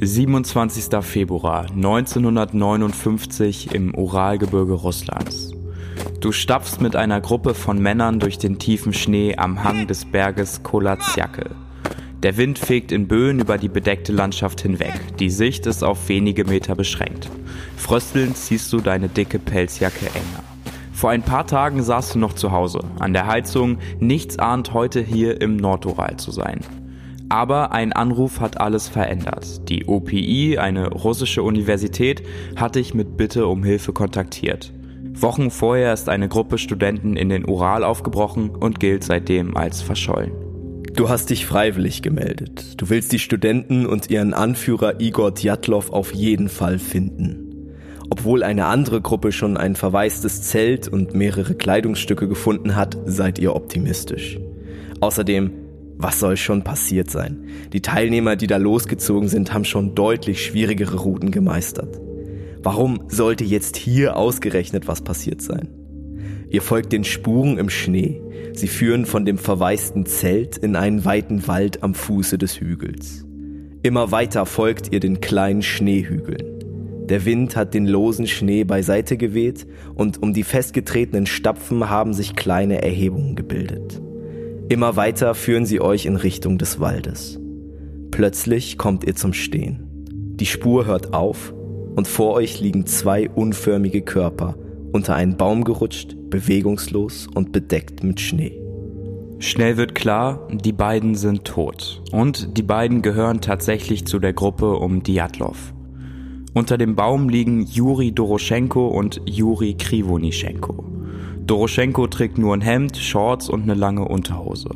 27. Februar 1959 im Uralgebirge Russlands. Du stapfst mit einer Gruppe von Männern durch den tiefen Schnee am Hang des Berges Kolatsjake. Der Wind fegt in Böen über die bedeckte Landschaft hinweg. Die Sicht ist auf wenige Meter beschränkt. Fröstelnd ziehst du deine dicke Pelzjacke enger. Vor ein paar Tagen saßt du noch zu Hause, an der Heizung, nichts ahnt heute hier im Nordural zu sein. Aber ein Anruf hat alles verändert. Die OPI, eine russische Universität, hat dich mit Bitte um Hilfe kontaktiert. Wochen vorher ist eine Gruppe Studenten in den Ural aufgebrochen und gilt seitdem als verschollen. Du hast dich freiwillig gemeldet. Du willst die Studenten und ihren Anführer Igor Djatlov auf jeden Fall finden. Obwohl eine andere Gruppe schon ein verwaistes Zelt und mehrere Kleidungsstücke gefunden hat, seid ihr optimistisch. Außerdem was soll schon passiert sein? Die Teilnehmer, die da losgezogen sind, haben schon deutlich schwierigere Routen gemeistert. Warum sollte jetzt hier ausgerechnet was passiert sein? Ihr folgt den Spuren im Schnee. Sie führen von dem verwaisten Zelt in einen weiten Wald am Fuße des Hügels. Immer weiter folgt ihr den kleinen Schneehügeln. Der Wind hat den losen Schnee beiseite geweht und um die festgetretenen Stapfen haben sich kleine Erhebungen gebildet. Immer weiter führen sie euch in Richtung des Waldes. Plötzlich kommt ihr zum Stehen. Die Spur hört auf und vor euch liegen zwei unförmige Körper, unter einen Baum gerutscht, bewegungslos und bedeckt mit Schnee. Schnell wird klar, die beiden sind tot. Und die beiden gehören tatsächlich zu der Gruppe um Diatlov. Unter dem Baum liegen Juri Doroschenko und Juri Krivonischenko. Doroschenko trägt nur ein Hemd, Shorts und eine lange Unterhose.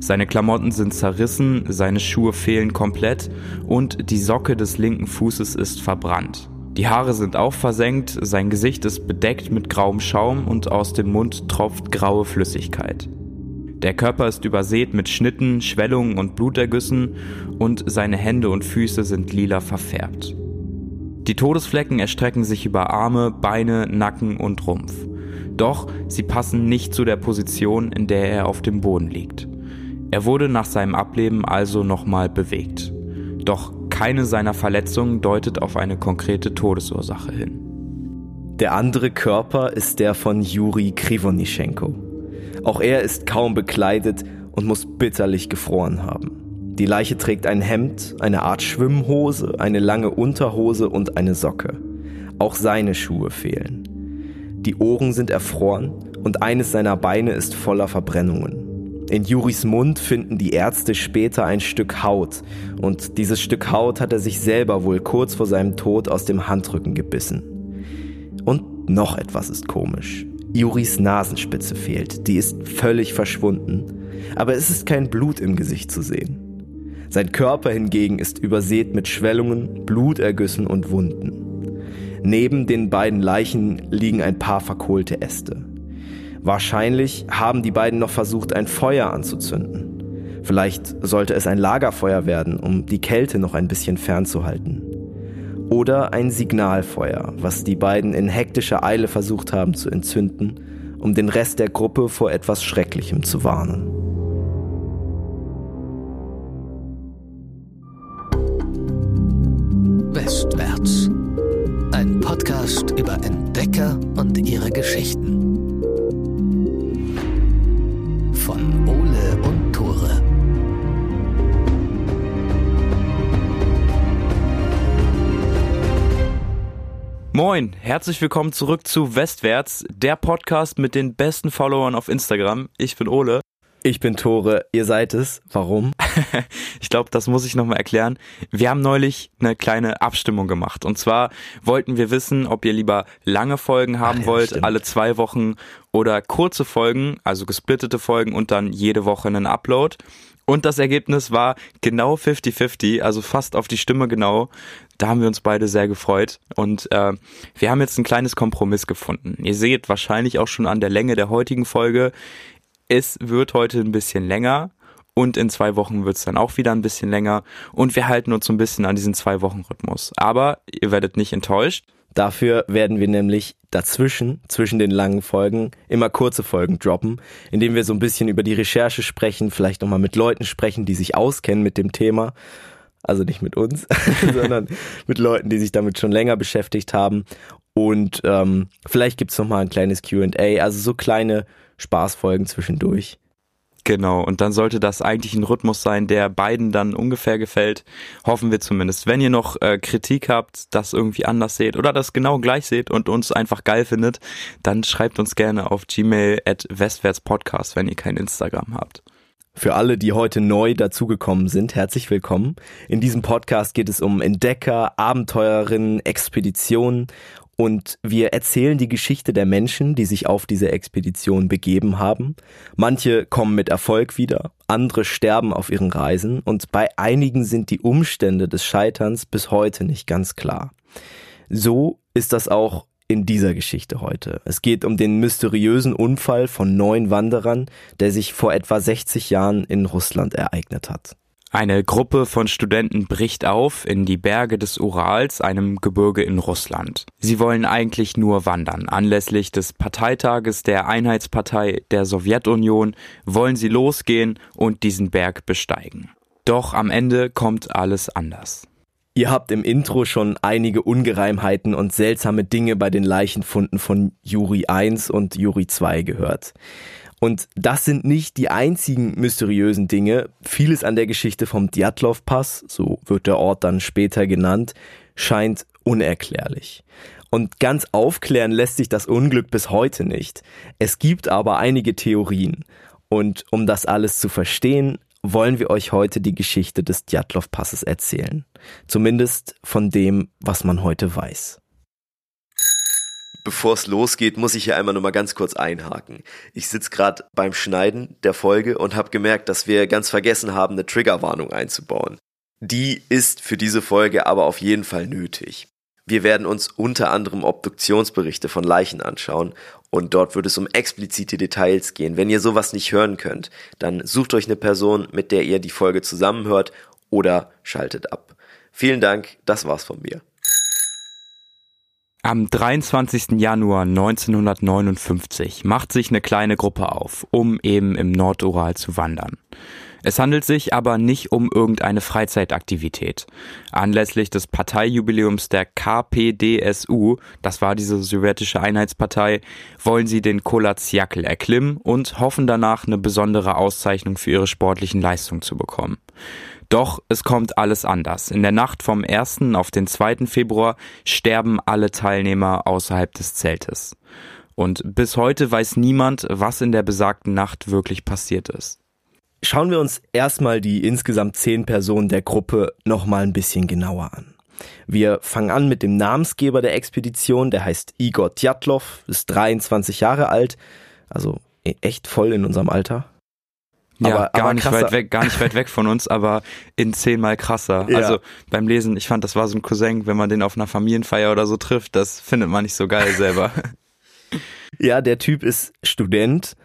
Seine Klamotten sind zerrissen, seine Schuhe fehlen komplett und die Socke des linken Fußes ist verbrannt. Die Haare sind auch versenkt, sein Gesicht ist bedeckt mit grauem Schaum und aus dem Mund tropft graue Flüssigkeit. Der Körper ist übersät mit Schnitten, Schwellungen und Blutergüssen und seine Hände und Füße sind lila verfärbt. Die Todesflecken erstrecken sich über Arme, Beine, Nacken und Rumpf. Doch sie passen nicht zu der Position, in der er auf dem Boden liegt. Er wurde nach seinem Ableben also nochmal bewegt. Doch keine seiner Verletzungen deutet auf eine konkrete Todesursache hin. Der andere Körper ist der von Juri Krivonischenko. Auch er ist kaum bekleidet und muss bitterlich gefroren haben. Die Leiche trägt ein Hemd, eine Art Schwimmhose, eine lange Unterhose und eine Socke. Auch seine Schuhe fehlen. Die Ohren sind erfroren und eines seiner Beine ist voller Verbrennungen. In Juris Mund finden die Ärzte später ein Stück Haut und dieses Stück Haut hat er sich selber wohl kurz vor seinem Tod aus dem Handrücken gebissen. Und noch etwas ist komisch. Juris Nasenspitze fehlt, die ist völlig verschwunden, aber es ist kein Blut im Gesicht zu sehen. Sein Körper hingegen ist übersät mit Schwellungen, Blutergüssen und Wunden. Neben den beiden Leichen liegen ein paar verkohlte Äste. Wahrscheinlich haben die beiden noch versucht, ein Feuer anzuzünden. Vielleicht sollte es ein Lagerfeuer werden, um die Kälte noch ein bisschen fernzuhalten. Oder ein Signalfeuer, was die beiden in hektischer Eile versucht haben zu entzünden, um den Rest der Gruppe vor etwas Schrecklichem zu warnen. Westwärts Podcast über Entdecker und ihre Geschichten. Von Ole und Tore. Moin, herzlich willkommen zurück zu Westwärts, der Podcast mit den besten Followern auf Instagram. Ich bin Ole. Ich bin Tore, ihr seid es. Warum? ich glaube, das muss ich nochmal erklären. Wir haben neulich eine kleine Abstimmung gemacht. Und zwar wollten wir wissen, ob ihr lieber lange Folgen haben Ach, ja, wollt, stimmt. alle zwei Wochen, oder kurze Folgen, also gesplittete Folgen und dann jede Woche einen Upload. Und das Ergebnis war genau 50-50, also fast auf die Stimme genau. Da haben wir uns beide sehr gefreut. Und äh, wir haben jetzt ein kleines Kompromiss gefunden. Ihr seht wahrscheinlich auch schon an der Länge der heutigen Folge, es wird heute ein bisschen länger und in zwei Wochen wird es dann auch wieder ein bisschen länger und wir halten uns so ein bisschen an diesen zwei Wochen Rhythmus. Aber ihr werdet nicht enttäuscht. Dafür werden wir nämlich dazwischen, zwischen den langen Folgen, immer kurze Folgen droppen, indem wir so ein bisschen über die Recherche sprechen, vielleicht nochmal mit Leuten sprechen, die sich auskennen mit dem Thema. also nicht mit uns, sondern mit Leuten, die sich damit schon länger beschäftigt haben. Und ähm, vielleicht gibt's noch mal ein kleines QA, also so kleine Spaßfolgen zwischendurch. Genau, und dann sollte das eigentlich ein Rhythmus sein, der beiden dann ungefähr gefällt. Hoffen wir zumindest. Wenn ihr noch äh, Kritik habt, das irgendwie anders seht oder das genau gleich seht und uns einfach geil findet, dann schreibt uns gerne auf gmail at westwärtspodcast, wenn ihr kein Instagram habt. Für alle, die heute neu dazugekommen sind, herzlich willkommen. In diesem Podcast geht es um Entdecker, Abenteurerinnen, Expeditionen und wir erzählen die Geschichte der Menschen, die sich auf diese Expedition begeben haben. Manche kommen mit Erfolg wieder, andere sterben auf ihren Reisen und bei einigen sind die Umstände des Scheiterns bis heute nicht ganz klar. So ist das auch in dieser Geschichte heute. Es geht um den mysteriösen Unfall von neun Wanderern, der sich vor etwa 60 Jahren in Russland ereignet hat. Eine Gruppe von Studenten bricht auf in die Berge des Urals, einem Gebirge in Russland. Sie wollen eigentlich nur wandern. Anlässlich des Parteitages der Einheitspartei der Sowjetunion wollen sie losgehen und diesen Berg besteigen. Doch am Ende kommt alles anders. Ihr habt im Intro schon einige Ungereimheiten und seltsame Dinge bei den Leichenfunden von Juri 1 und Juri 2 gehört. Und das sind nicht die einzigen mysteriösen Dinge. Vieles an der Geschichte vom Djatlov-Pass, so wird der Ort dann später genannt, scheint unerklärlich. Und ganz aufklären lässt sich das Unglück bis heute nicht. Es gibt aber einige Theorien. Und um das alles zu verstehen, wollen wir euch heute die Geschichte des Djatlov-Passes erzählen. Zumindest von dem, was man heute weiß bevor es losgeht, muss ich hier einmal nur mal ganz kurz einhaken. Ich sitze gerade beim Schneiden der Folge und habe gemerkt, dass wir ganz vergessen haben, eine Triggerwarnung einzubauen. Die ist für diese Folge aber auf jeden Fall nötig. Wir werden uns unter anderem Obduktionsberichte von Leichen anschauen und dort wird es um explizite Details gehen. Wenn ihr sowas nicht hören könnt, dann sucht euch eine Person, mit der ihr die Folge zusammenhört oder schaltet ab. Vielen Dank, das war's von mir. Am 23. Januar 1959 macht sich eine kleine Gruppe auf, um eben im Nordural zu wandern. Es handelt sich aber nicht um irgendeine Freizeitaktivität. Anlässlich des Parteijubiläums der KPDSU, das war diese sowjetische Einheitspartei, wollen sie den Kolatsjakl erklimmen und hoffen danach eine besondere Auszeichnung für ihre sportlichen Leistungen zu bekommen. Doch es kommt alles anders. In der Nacht vom 1. auf den 2. Februar sterben alle Teilnehmer außerhalb des Zeltes. Und bis heute weiß niemand, was in der besagten Nacht wirklich passiert ist. Schauen wir uns erstmal die insgesamt zehn Personen der Gruppe nochmal ein bisschen genauer an. Wir fangen an mit dem Namensgeber der Expedition, der heißt Igor Tjatlov, ist 23 Jahre alt, also echt voll in unserem Alter. Ja, aber, gar aber nicht weit weg, gar nicht weit weg von uns, aber in zehnmal krasser. Ja. Also beim Lesen, ich fand, das war so ein Cousin, wenn man den auf einer Familienfeier oder so trifft, das findet man nicht so geil selber. ja, der Typ ist Student,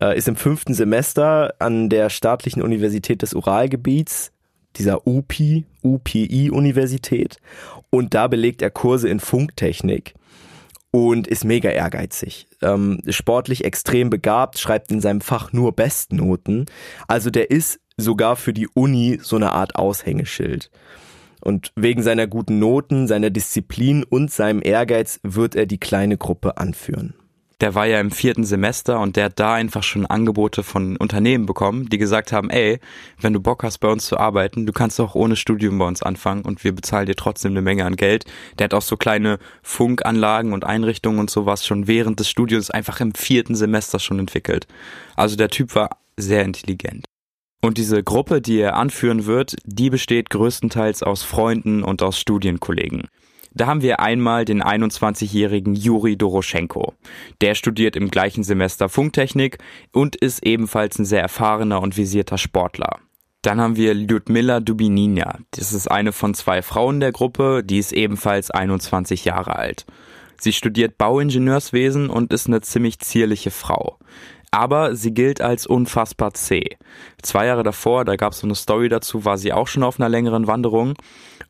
äh, ist im fünften Semester an der staatlichen Universität des Uralgebiets, dieser UPI, UPI-Universität. Und da belegt er Kurse in Funktechnik und ist mega ehrgeizig. Ähm, sportlich extrem begabt, schreibt in seinem Fach nur Bestnoten. Also der ist sogar für die Uni so eine Art Aushängeschild. Und wegen seiner guten Noten, seiner Disziplin und seinem Ehrgeiz wird er die kleine Gruppe anführen der war ja im vierten Semester und der hat da einfach schon Angebote von Unternehmen bekommen, die gesagt haben, ey, wenn du Bock hast bei uns zu arbeiten, du kannst auch ohne Studium bei uns anfangen und wir bezahlen dir trotzdem eine Menge an Geld. Der hat auch so kleine Funkanlagen und Einrichtungen und sowas schon während des Studiums einfach im vierten Semester schon entwickelt. Also der Typ war sehr intelligent. Und diese Gruppe, die er anführen wird, die besteht größtenteils aus Freunden und aus Studienkollegen. Da haben wir einmal den 21-jährigen Juri Doroschenko. Der studiert im gleichen Semester Funktechnik und ist ebenfalls ein sehr erfahrener und visierter Sportler. Dann haben wir Lyudmila Dubinina. Das ist eine von zwei Frauen der Gruppe, die ist ebenfalls 21 Jahre alt. Sie studiert Bauingenieurswesen und ist eine ziemlich zierliche Frau. Aber sie gilt als unfassbar zäh. Zwei Jahre davor, da gab es so eine Story dazu, war sie auch schon auf einer längeren Wanderung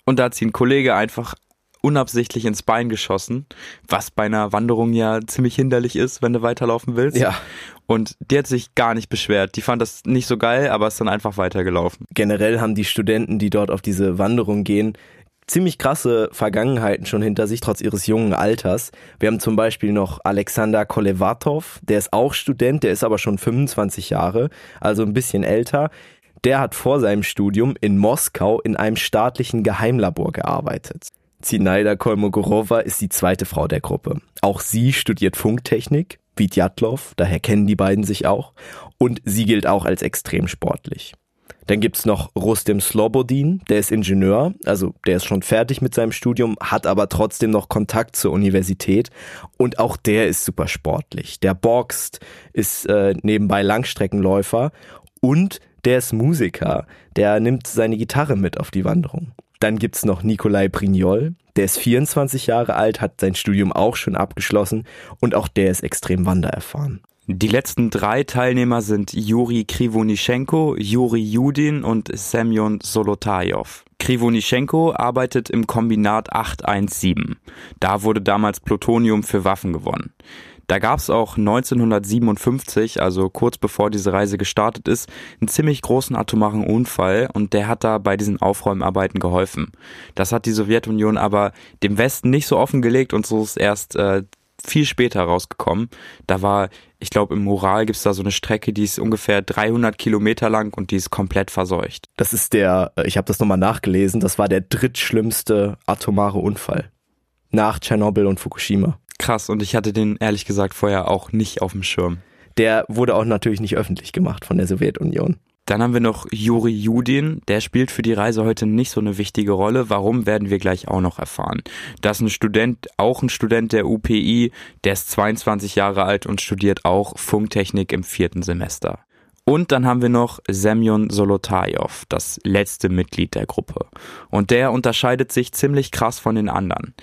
und da hat sie ein Kollege einfach unabsichtlich ins Bein geschossen, was bei einer Wanderung ja ziemlich hinderlich ist, wenn du weiterlaufen willst. Ja. Und die hat sich gar nicht beschwert. Die fand das nicht so geil, aber ist dann einfach weitergelaufen. Generell haben die Studenten, die dort auf diese Wanderung gehen, ziemlich krasse Vergangenheiten schon hinter sich, trotz ihres jungen Alters. Wir haben zum Beispiel noch Alexander Kolevatov, der ist auch Student, der ist aber schon 25 Jahre, also ein bisschen älter. Der hat vor seinem Studium in Moskau in einem staatlichen Geheimlabor gearbeitet. Zinaida Kolmogorova ist die zweite Frau der Gruppe. Auch sie studiert Funktechnik, wie Djatlov, daher kennen die beiden sich auch, und sie gilt auch als extrem sportlich. Dann gibt's noch Rustem Slobodin, der ist Ingenieur, also der ist schon fertig mit seinem Studium, hat aber trotzdem noch Kontakt zur Universität und auch der ist super sportlich. Der boxt, ist äh, nebenbei Langstreckenläufer und der ist Musiker, der nimmt seine Gitarre mit auf die Wanderung. Dann gibt's noch Nikolai Brignol, der ist 24 Jahre alt, hat sein Studium auch schon abgeschlossen und auch der ist extrem wandererfahren. Die letzten drei Teilnehmer sind Juri Krivonischenko, Juri Judin und Semyon Solotajew. Krivonischenko arbeitet im Kombinat 817. Da wurde damals Plutonium für Waffen gewonnen. Da gab es auch 1957, also kurz bevor diese Reise gestartet ist, einen ziemlich großen atomaren Unfall und der hat da bei diesen Aufräumarbeiten geholfen. Das hat die Sowjetunion aber dem Westen nicht so offengelegt und so ist erst äh, viel später rausgekommen. Da war, ich glaube, im Ural gibt's da so eine Strecke, die ist ungefähr 300 Kilometer lang und die ist komplett verseucht. Das ist der, äh, ich habe das nochmal nachgelesen, das war der drittschlimmste atomare Unfall. Nach Tschernobyl und Fukushima. Krass, und ich hatte den ehrlich gesagt vorher auch nicht auf dem Schirm. Der wurde auch natürlich nicht öffentlich gemacht von der Sowjetunion. Dann haben wir noch Juri Judin, der spielt für die Reise heute nicht so eine wichtige Rolle. Warum werden wir gleich auch noch erfahren. Das ist ein Student, auch ein Student der UPI, der ist 22 Jahre alt und studiert auch Funktechnik im vierten Semester. Und dann haben wir noch Semyon Solotajew, das letzte Mitglied der Gruppe. Und der unterscheidet sich ziemlich krass von den anderen.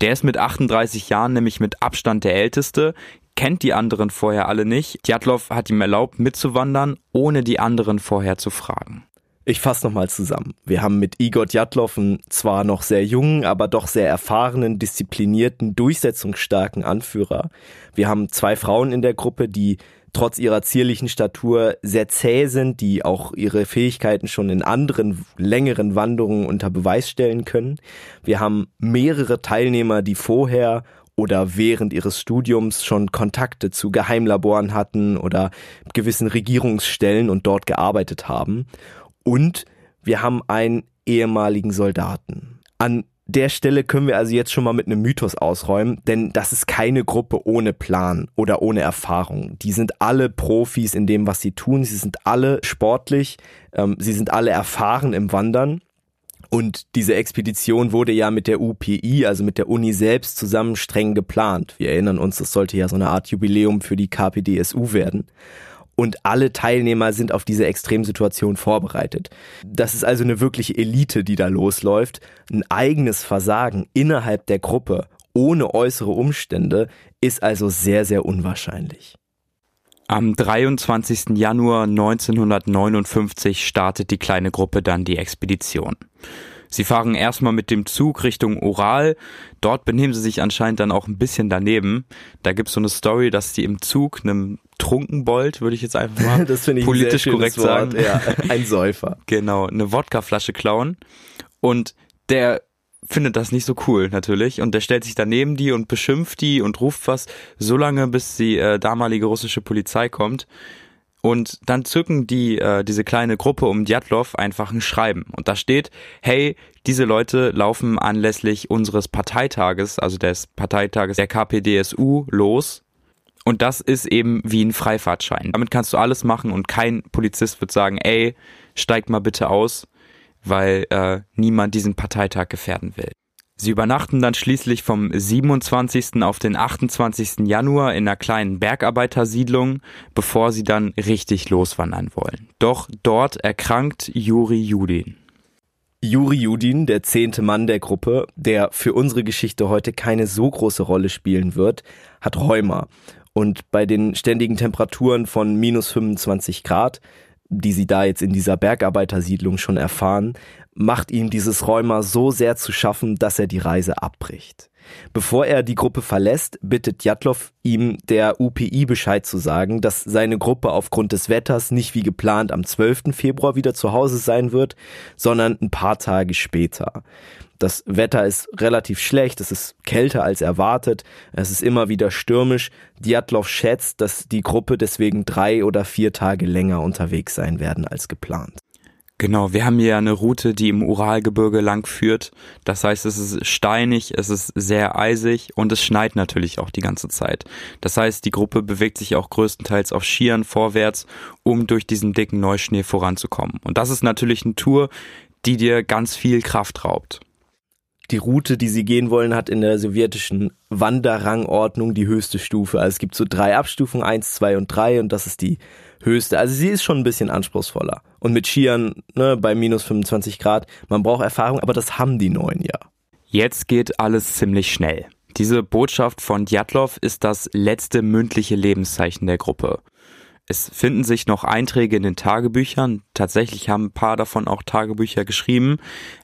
Der ist mit 38 Jahren nämlich mit Abstand der älteste, kennt die anderen vorher alle nicht. Djatlov hat ihm erlaubt, mitzuwandern, ohne die anderen vorher zu fragen. Ich fasse nochmal zusammen. Wir haben mit Igor Djatlov einen zwar noch sehr jungen, aber doch sehr erfahrenen, disziplinierten, durchsetzungsstarken Anführer. Wir haben zwei Frauen in der Gruppe, die trotz ihrer zierlichen Statur sehr zäh sind, die auch ihre Fähigkeiten schon in anderen längeren Wanderungen unter Beweis stellen können. Wir haben mehrere Teilnehmer, die vorher oder während ihres Studiums schon Kontakte zu Geheimlaboren hatten oder gewissen Regierungsstellen und dort gearbeitet haben. Und wir haben einen ehemaligen Soldaten. An der Stelle können wir also jetzt schon mal mit einem Mythos ausräumen, denn das ist keine Gruppe ohne Plan oder ohne Erfahrung. Die sind alle Profis in dem, was sie tun. Sie sind alle sportlich. Ähm, sie sind alle erfahren im Wandern. Und diese Expedition wurde ja mit der UPI, also mit der Uni selbst, zusammen streng geplant. Wir erinnern uns, das sollte ja so eine Art Jubiläum für die KPDSU werden. Und alle Teilnehmer sind auf diese Extremsituation vorbereitet. Das ist also eine wirkliche Elite, die da losläuft. Ein eigenes Versagen innerhalb der Gruppe ohne äußere Umstände ist also sehr, sehr unwahrscheinlich. Am 23. Januar 1959 startet die kleine Gruppe dann die Expedition. Sie fahren erstmal mit dem Zug Richtung Ural. Dort benehmen sie sich anscheinend dann auch ein bisschen daneben. Da gibt's so eine Story, dass die im Zug einem Trunkenbold, würde ich jetzt einfach mal das ich politisch korrekt Wort. sagen. Ja, ein Säufer. genau, eine Wodkaflasche klauen. Und der findet das nicht so cool natürlich und der stellt sich daneben die und beschimpft die und ruft was so lange, bis die äh, damalige russische Polizei kommt. Und dann zücken die äh, diese kleine Gruppe um Djatlov einfach ein Schreiben und da steht: Hey, diese Leute laufen anlässlich unseres Parteitages, also des Parteitages der KPDSU los. Und das ist eben wie ein Freifahrtschein. Damit kannst du alles machen und kein Polizist wird sagen, ey, steig mal bitte aus weil äh, niemand diesen Parteitag gefährden will. Sie übernachten dann schließlich vom 27. auf den 28. Januar in einer kleinen Bergarbeitersiedlung, bevor sie dann richtig loswandern wollen. Doch dort erkrankt Juri Judin. Juri Judin, der zehnte Mann der Gruppe, der für unsere Geschichte heute keine so große Rolle spielen wird, hat Rheuma. Und bei den ständigen Temperaturen von minus 25 Grad die sie da jetzt in dieser Bergarbeitersiedlung schon erfahren, macht ihm dieses Rheuma so sehr zu schaffen, dass er die Reise abbricht. Bevor er die Gruppe verlässt, bittet Jatlov ihm der UPI Bescheid zu sagen, dass seine Gruppe aufgrund des Wetters nicht wie geplant am 12. Februar wieder zu Hause sein wird, sondern ein paar Tage später. Das Wetter ist relativ schlecht, es ist kälter als erwartet, es ist immer wieder stürmisch. Djatlov schätzt, dass die Gruppe deswegen drei oder vier Tage länger unterwegs sein werden als geplant. Genau, wir haben hier eine Route, die im Uralgebirge lang führt. Das heißt, es ist steinig, es ist sehr eisig und es schneit natürlich auch die ganze Zeit. Das heißt, die Gruppe bewegt sich auch größtenteils auf Skiern vorwärts, um durch diesen dicken Neuschnee voranzukommen. Und das ist natürlich eine Tour, die dir ganz viel Kraft raubt. Die Route, die sie gehen wollen, hat in der sowjetischen Wanderrangordnung die höchste Stufe. Also es gibt so drei Abstufungen, eins, zwei und drei und das ist die höchste. Also sie ist schon ein bisschen anspruchsvoller. Und mit Skiern ne, bei minus 25 Grad, man braucht Erfahrung, aber das haben die neuen ja. Jetzt geht alles ziemlich schnell. Diese Botschaft von Djatlov ist das letzte mündliche Lebenszeichen der Gruppe. Es finden sich noch Einträge in den Tagebüchern. Tatsächlich haben ein paar davon auch Tagebücher geschrieben,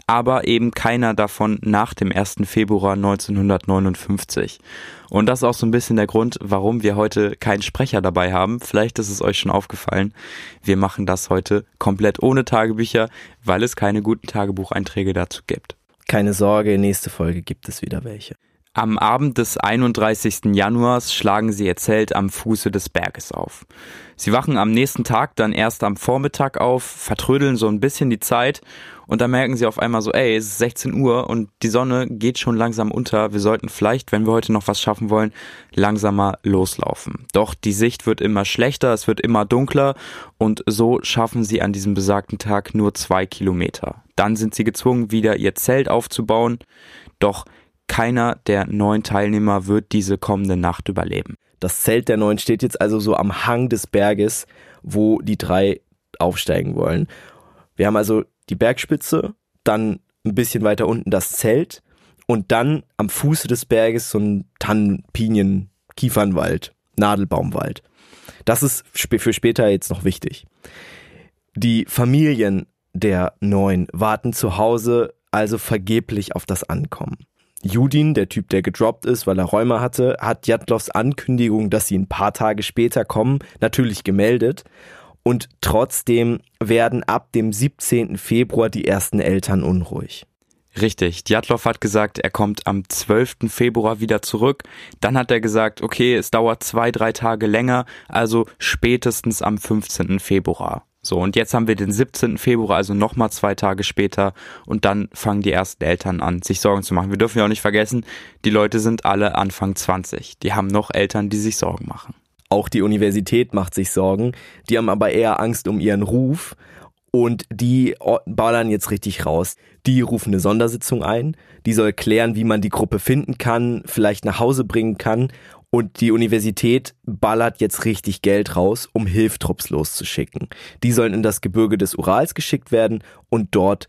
aber eben keiner davon nach dem 1. Februar 1959. Und das ist auch so ein bisschen der Grund, warum wir heute keinen Sprecher dabei haben. Vielleicht ist es euch schon aufgefallen. Wir machen das heute komplett ohne Tagebücher, weil es keine guten Tagebucheinträge dazu gibt. Keine Sorge, nächste Folge gibt es wieder welche. Am Abend des 31. Januars schlagen sie ihr Zelt am Fuße des Berges auf. Sie wachen am nächsten Tag dann erst am Vormittag auf, vertrödeln so ein bisschen die Zeit und dann merken sie auf einmal so, ey, es ist 16 Uhr und die Sonne geht schon langsam unter. Wir sollten vielleicht, wenn wir heute noch was schaffen wollen, langsamer loslaufen. Doch die Sicht wird immer schlechter, es wird immer dunkler und so schaffen sie an diesem besagten Tag nur zwei Kilometer. Dann sind sie gezwungen, wieder ihr Zelt aufzubauen. Doch keiner der neun Teilnehmer wird diese kommende Nacht überleben. Das Zelt der neun steht jetzt also so am Hang des Berges, wo die drei aufsteigen wollen. Wir haben also die Bergspitze, dann ein bisschen weiter unten das Zelt und dann am Fuße des Berges so ein Tannen, Pinien, Kiefernwald, Nadelbaumwald. Das ist für später jetzt noch wichtig. Die Familien der Neun warten zu Hause also vergeblich auf das Ankommen. Judin, der Typ, der gedroppt ist, weil er Räume hatte, hat Jadlovs Ankündigung, dass sie ein paar Tage später kommen, natürlich gemeldet. Und trotzdem werden ab dem 17. Februar die ersten Eltern unruhig. Richtig. Djatlov hat gesagt, er kommt am 12. Februar wieder zurück. Dann hat er gesagt, okay, es dauert zwei, drei Tage länger, also spätestens am 15. Februar. So, und jetzt haben wir den 17. Februar, also nochmal zwei Tage später, und dann fangen die ersten Eltern an, sich Sorgen zu machen. Wir dürfen ja auch nicht vergessen, die Leute sind alle Anfang 20. Die haben noch Eltern, die sich Sorgen machen. Auch die Universität macht sich Sorgen. Die haben aber eher Angst um ihren Ruf. Und die ballern jetzt richtig raus. Die rufen eine Sondersitzung ein. Die soll klären, wie man die Gruppe finden kann, vielleicht nach Hause bringen kann. Und die Universität ballert jetzt richtig Geld raus, um Hilftrupps loszuschicken. Die sollen in das Gebirge des Urals geschickt werden und dort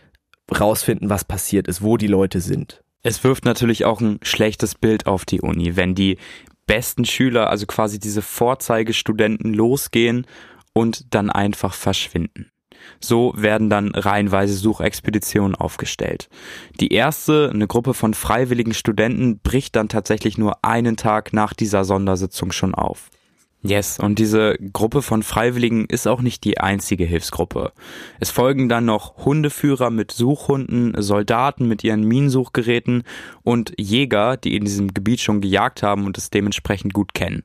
rausfinden, was passiert ist, wo die Leute sind. Es wirft natürlich auch ein schlechtes Bild auf die Uni, wenn die besten Schüler, also quasi diese Vorzeigestudenten losgehen und dann einfach verschwinden. So werden dann reihenweise Suchexpeditionen aufgestellt. Die erste, eine Gruppe von freiwilligen Studenten, bricht dann tatsächlich nur einen Tag nach dieser Sondersitzung schon auf. Yes, und diese Gruppe von Freiwilligen ist auch nicht die einzige Hilfsgruppe. Es folgen dann noch Hundeführer mit Suchhunden, Soldaten mit ihren Minensuchgeräten und Jäger, die in diesem Gebiet schon gejagt haben und es dementsprechend gut kennen.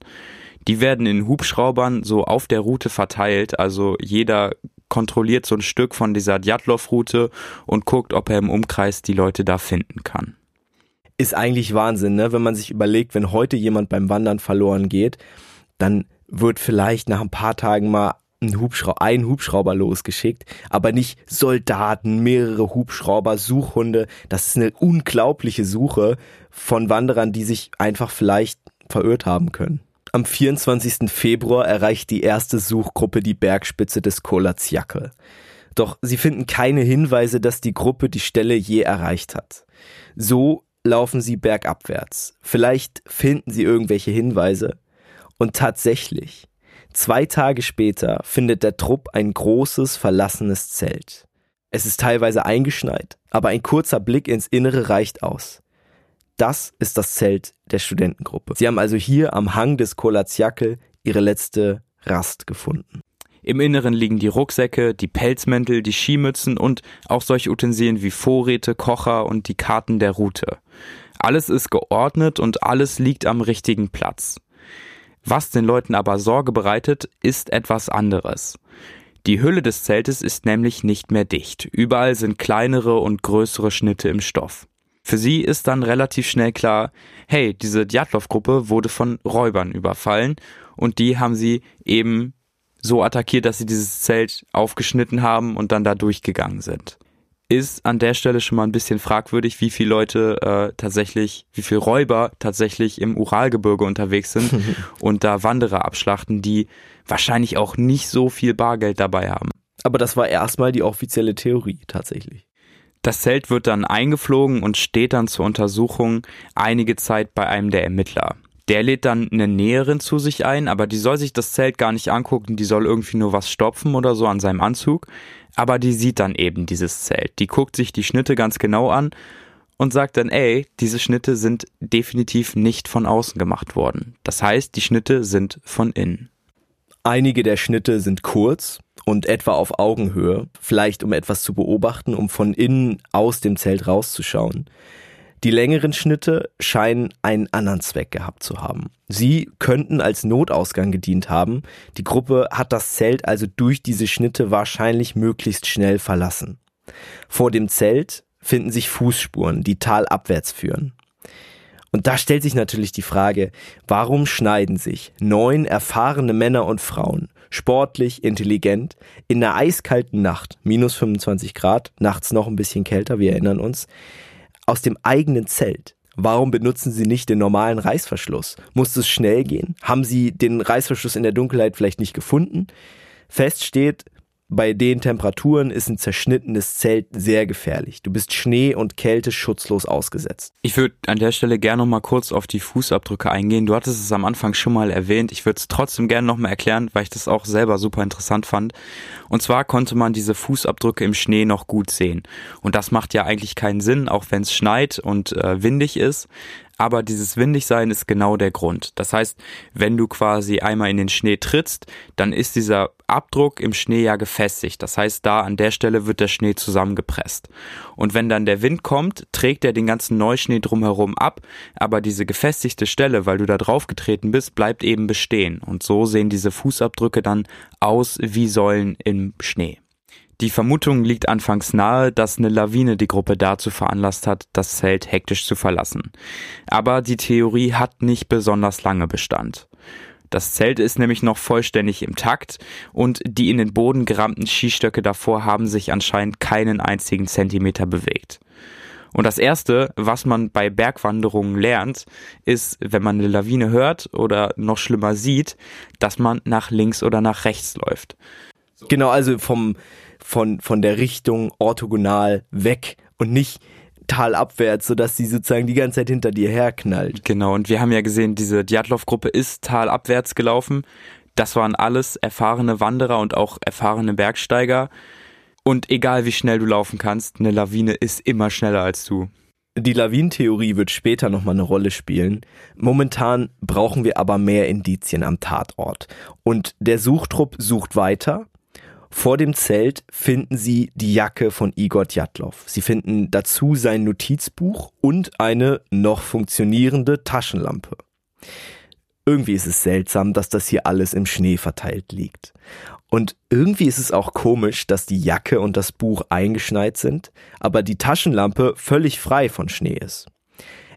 Die werden in Hubschraubern so auf der Route verteilt, also jeder kontrolliert so ein Stück von dieser Djatlov-Route und guckt, ob er im Umkreis die Leute da finden kann. Ist eigentlich Wahnsinn, ne? wenn man sich überlegt, wenn heute jemand beim Wandern verloren geht, dann wird vielleicht nach ein paar Tagen mal ein Hubschrauber, ein Hubschrauber losgeschickt, aber nicht Soldaten, mehrere Hubschrauber, Suchhunde. Das ist eine unglaubliche Suche von Wanderern, die sich einfach vielleicht verirrt haben können. Am 24. Februar erreicht die erste Suchgruppe die Bergspitze des Kolatsjacke. Doch sie finden keine Hinweise, dass die Gruppe die Stelle je erreicht hat. So laufen sie bergabwärts. Vielleicht finden sie irgendwelche Hinweise. Und tatsächlich, Zwei Tage später findet der Trupp ein großes, verlassenes Zelt. Es ist teilweise eingeschneit, aber ein kurzer Blick ins Innere reicht aus. Das ist das Zelt der Studentengruppe. Sie haben also hier am Hang des Kolatsjakel ihre letzte Rast gefunden. Im Inneren liegen die Rucksäcke, die Pelzmäntel, die Skimützen und auch solche Utensilien wie Vorräte, Kocher und die Karten der Route. Alles ist geordnet und alles liegt am richtigen Platz. Was den Leuten aber Sorge bereitet, ist etwas anderes. Die Hülle des Zeltes ist nämlich nicht mehr dicht. Überall sind kleinere und größere Schnitte im Stoff. Für sie ist dann relativ schnell klar, hey, diese Djatlov-Gruppe wurde von Räubern überfallen und die haben sie eben so attackiert, dass sie dieses Zelt aufgeschnitten haben und dann da durchgegangen sind. Ist an der Stelle schon mal ein bisschen fragwürdig, wie viele Leute äh, tatsächlich, wie viele Räuber tatsächlich im Uralgebirge unterwegs sind und da Wanderer abschlachten, die wahrscheinlich auch nicht so viel Bargeld dabei haben. Aber das war erstmal die offizielle Theorie tatsächlich. Das Zelt wird dann eingeflogen und steht dann zur Untersuchung einige Zeit bei einem der Ermittler. Der lädt dann eine Näherin zu sich ein, aber die soll sich das Zelt gar nicht angucken, die soll irgendwie nur was stopfen oder so an seinem Anzug. Aber die sieht dann eben dieses Zelt. Die guckt sich die Schnitte ganz genau an und sagt dann, ey, diese Schnitte sind definitiv nicht von außen gemacht worden. Das heißt, die Schnitte sind von innen. Einige der Schnitte sind kurz und etwa auf Augenhöhe, vielleicht um etwas zu beobachten, um von innen aus dem Zelt rauszuschauen. Die längeren Schnitte scheinen einen anderen Zweck gehabt zu haben. Sie könnten als Notausgang gedient haben. Die Gruppe hat das Zelt also durch diese Schnitte wahrscheinlich möglichst schnell verlassen. Vor dem Zelt finden sich Fußspuren, die talabwärts führen. Und da stellt sich natürlich die Frage, warum schneiden sich neun erfahrene Männer und Frauen, sportlich, intelligent, in einer eiskalten Nacht, minus 25 Grad, nachts noch ein bisschen kälter, wir erinnern uns, aus dem eigenen Zelt? Warum benutzen Sie nicht den normalen Reißverschluss? Muss es schnell gehen? Haben Sie den Reißverschluss in der Dunkelheit vielleicht nicht gefunden? Fest steht, bei den Temperaturen ist ein zerschnittenes Zelt sehr gefährlich. Du bist Schnee und Kälte schutzlos ausgesetzt. Ich würde an der Stelle gerne noch mal kurz auf die Fußabdrücke eingehen. Du hattest es am Anfang schon mal erwähnt. Ich würde es trotzdem gerne noch mal erklären, weil ich das auch selber super interessant fand. Und zwar konnte man diese Fußabdrücke im Schnee noch gut sehen. Und das macht ja eigentlich keinen Sinn, auch wenn es schneit und äh, windig ist aber dieses Windigsein ist genau der Grund. Das heißt, wenn du quasi einmal in den Schnee trittst, dann ist dieser Abdruck im Schnee ja gefestigt. Das heißt, da an der Stelle wird der Schnee zusammengepresst. Und wenn dann der Wind kommt, trägt er den ganzen Neuschnee drumherum ab, aber diese gefestigte Stelle, weil du da drauf getreten bist, bleibt eben bestehen. Und so sehen diese Fußabdrücke dann aus wie Säulen im Schnee. Die Vermutung liegt anfangs nahe, dass eine Lawine die Gruppe dazu veranlasst hat, das Zelt hektisch zu verlassen. Aber die Theorie hat nicht besonders lange Bestand. Das Zelt ist nämlich noch vollständig im Takt und die in den Boden gerammten Skistöcke davor haben sich anscheinend keinen einzigen Zentimeter bewegt. Und das erste, was man bei Bergwanderungen lernt, ist, wenn man eine Lawine hört oder noch schlimmer sieht, dass man nach links oder nach rechts läuft. Genau, also vom von, von der Richtung orthogonal weg und nicht talabwärts, sodass sie sozusagen die ganze Zeit hinter dir herknallt. Genau, und wir haben ja gesehen, diese Djatlov-Gruppe ist talabwärts gelaufen. Das waren alles erfahrene Wanderer und auch erfahrene Bergsteiger. Und egal wie schnell du laufen kannst, eine Lawine ist immer schneller als du. Die Lawinentheorie wird später nochmal eine Rolle spielen. Momentan brauchen wir aber mehr Indizien am Tatort. Und der Suchtrupp sucht weiter vor dem Zelt finden sie die Jacke von Igor Djatlov. Sie finden dazu sein Notizbuch und eine noch funktionierende Taschenlampe. Irgendwie ist es seltsam, dass das hier alles im Schnee verteilt liegt. Und irgendwie ist es auch komisch, dass die Jacke und das Buch eingeschneit sind, aber die Taschenlampe völlig frei von Schnee ist.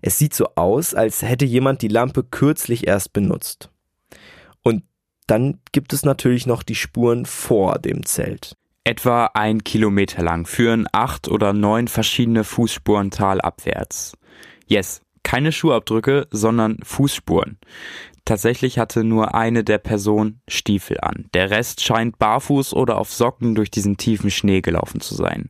Es sieht so aus, als hätte jemand die Lampe kürzlich erst benutzt. Und dann gibt es natürlich noch die Spuren vor dem Zelt. Etwa ein Kilometer lang führen acht oder neun verschiedene Fußspuren talabwärts. Yes, keine Schuhabdrücke, sondern Fußspuren. Tatsächlich hatte nur eine der Personen Stiefel an. Der Rest scheint barfuß oder auf Socken durch diesen tiefen Schnee gelaufen zu sein.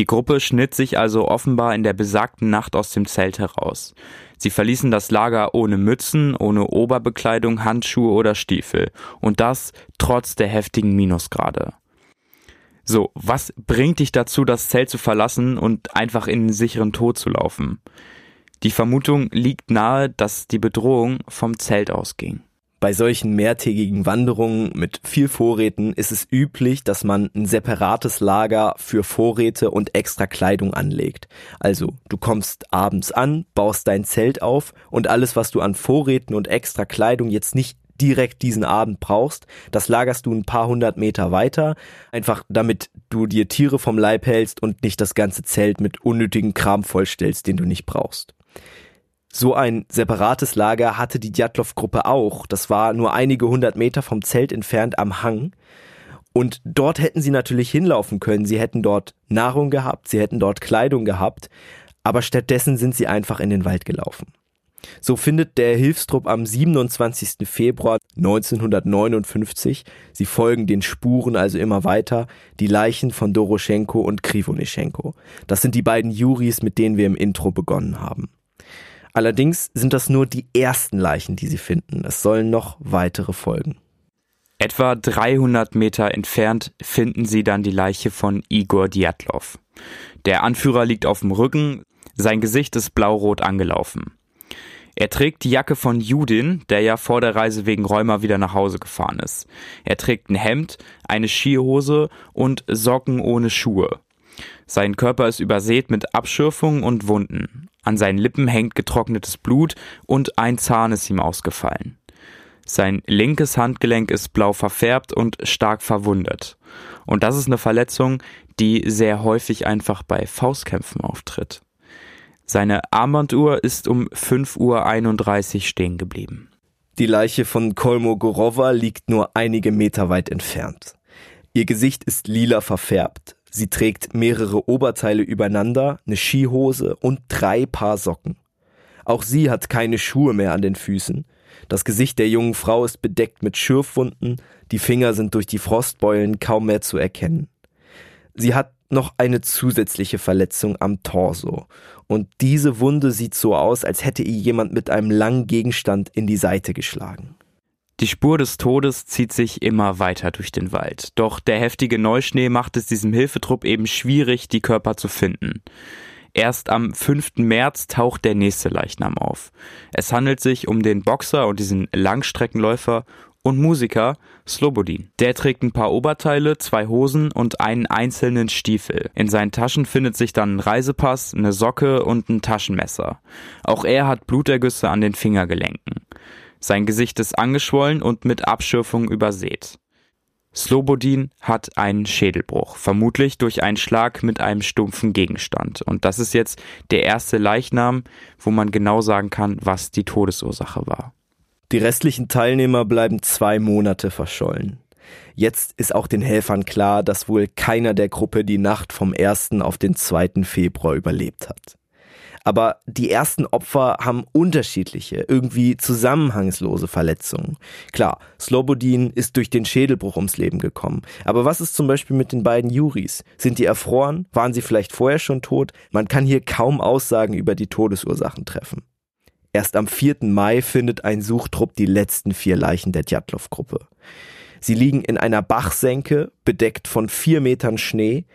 Die Gruppe schnitt sich also offenbar in der besagten Nacht aus dem Zelt heraus. Sie verließen das Lager ohne Mützen, ohne Oberbekleidung, Handschuhe oder Stiefel. Und das trotz der heftigen Minusgrade. So, was bringt dich dazu, das Zelt zu verlassen und einfach in den sicheren Tod zu laufen? Die Vermutung liegt nahe, dass die Bedrohung vom Zelt ausging. Bei solchen mehrtägigen Wanderungen mit viel Vorräten ist es üblich, dass man ein separates Lager für Vorräte und extra Kleidung anlegt. Also, du kommst abends an, baust dein Zelt auf und alles, was du an Vorräten und extra Kleidung jetzt nicht direkt diesen Abend brauchst, das lagerst du ein paar hundert Meter weiter, einfach damit du dir Tiere vom Leib hältst und nicht das ganze Zelt mit unnötigen Kram vollstellst, den du nicht brauchst. So ein separates Lager hatte die Djatlov-Gruppe auch. Das war nur einige hundert Meter vom Zelt entfernt am Hang. Und dort hätten sie natürlich hinlaufen können. Sie hätten dort Nahrung gehabt, sie hätten dort Kleidung gehabt, aber stattdessen sind sie einfach in den Wald gelaufen. So findet der Hilfstrupp am 27. Februar 1959, sie folgen den Spuren also immer weiter, die Leichen von Doroschenko und Krivonischenko. Das sind die beiden Juris, mit denen wir im Intro begonnen haben. Allerdings sind das nur die ersten Leichen, die sie finden. Es sollen noch weitere folgen. Etwa 300 Meter entfernt finden sie dann die Leiche von Igor Djatlov. Der Anführer liegt auf dem Rücken, sein Gesicht ist blaurot angelaufen. Er trägt die Jacke von Judin, der ja vor der Reise wegen Rheuma wieder nach Hause gefahren ist. Er trägt ein Hemd, eine Skihose und Socken ohne Schuhe. Sein Körper ist übersät mit Abschürfungen und Wunden. An seinen Lippen hängt getrocknetes Blut und ein Zahn ist ihm ausgefallen. Sein linkes Handgelenk ist blau verfärbt und stark verwundet. Und das ist eine Verletzung, die sehr häufig einfach bei Faustkämpfen auftritt. Seine Armbanduhr ist um 5.31 Uhr stehen geblieben. Die Leiche von Kolmogorova liegt nur einige Meter weit entfernt. Ihr Gesicht ist lila verfärbt. Sie trägt mehrere Oberteile übereinander, eine Skihose und drei Paar Socken. Auch sie hat keine Schuhe mehr an den Füßen. Das Gesicht der jungen Frau ist bedeckt mit Schürfwunden, die Finger sind durch die Frostbeulen kaum mehr zu erkennen. Sie hat noch eine zusätzliche Verletzung am Torso. Und diese Wunde sieht so aus, als hätte ihr jemand mit einem langen Gegenstand in die Seite geschlagen. Die Spur des Todes zieht sich immer weiter durch den Wald. Doch der heftige Neuschnee macht es diesem Hilfetrupp eben schwierig, die Körper zu finden. Erst am 5. März taucht der nächste Leichnam auf. Es handelt sich um den Boxer und diesen Langstreckenläufer und Musiker Slobodin. Der trägt ein paar Oberteile, zwei Hosen und einen einzelnen Stiefel. In seinen Taschen findet sich dann ein Reisepass, eine Socke und ein Taschenmesser. Auch er hat Blutergüsse an den Fingergelenken. Sein Gesicht ist angeschwollen und mit Abschürfung übersät. Slobodin hat einen Schädelbruch, vermutlich durch einen Schlag mit einem stumpfen Gegenstand. Und das ist jetzt der erste Leichnam, wo man genau sagen kann, was die Todesursache war. Die restlichen Teilnehmer bleiben zwei Monate verschollen. Jetzt ist auch den Helfern klar, dass wohl keiner der Gruppe die Nacht vom 1. auf den 2. Februar überlebt hat. Aber die ersten Opfer haben unterschiedliche, irgendwie zusammenhangslose Verletzungen. Klar, Slobodin ist durch den Schädelbruch ums Leben gekommen. Aber was ist zum Beispiel mit den beiden Juris? Sind die erfroren? Waren sie vielleicht vorher schon tot? Man kann hier kaum Aussagen über die Todesursachen treffen. Erst am 4. Mai findet ein Suchtrupp die letzten vier Leichen der Djatlov-Gruppe. Sie liegen in einer Bachsenke, bedeckt von vier Metern Schnee,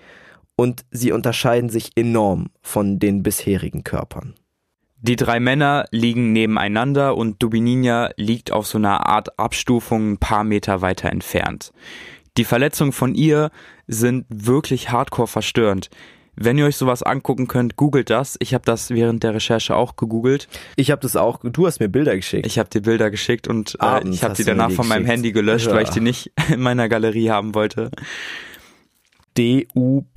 und sie unterscheiden sich enorm von den bisherigen Körpern. Die drei Männer liegen nebeneinander und Dubininja liegt auf so einer Art Abstufung ein paar Meter weiter entfernt. Die Verletzungen von ihr sind wirklich hardcore verstörend. Wenn ihr euch sowas angucken könnt, googelt das. Ich habe das während der Recherche auch gegoogelt. Ich habe das auch. Du hast mir Bilder geschickt. Ich habe dir Bilder geschickt und äh, ich habe die danach von meinem Handy gelöscht, ja. weil ich die nicht in meiner Galerie haben wollte. D-U-B-I-N-I-N-A.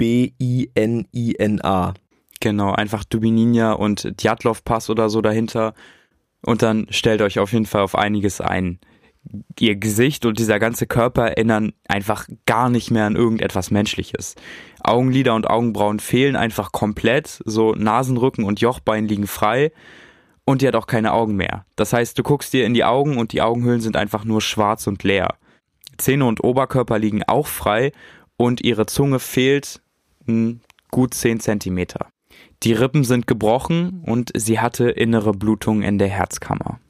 Genau, einfach Dubininja und Djatlov-Pass oder so dahinter. Und dann stellt euch auf jeden Fall auf einiges ein. Ihr Gesicht und dieser ganze Körper erinnern einfach gar nicht mehr an irgendetwas Menschliches. Augenlider und Augenbrauen fehlen einfach komplett, so Nasenrücken und Jochbein liegen frei und die hat auch keine Augen mehr. Das heißt, du guckst dir in die Augen und die Augenhöhlen sind einfach nur schwarz und leer. Zähne und Oberkörper liegen auch frei und ihre Zunge fehlt ein gut 10 Zentimeter. Die Rippen sind gebrochen und sie hatte innere Blutung in der Herzkammer.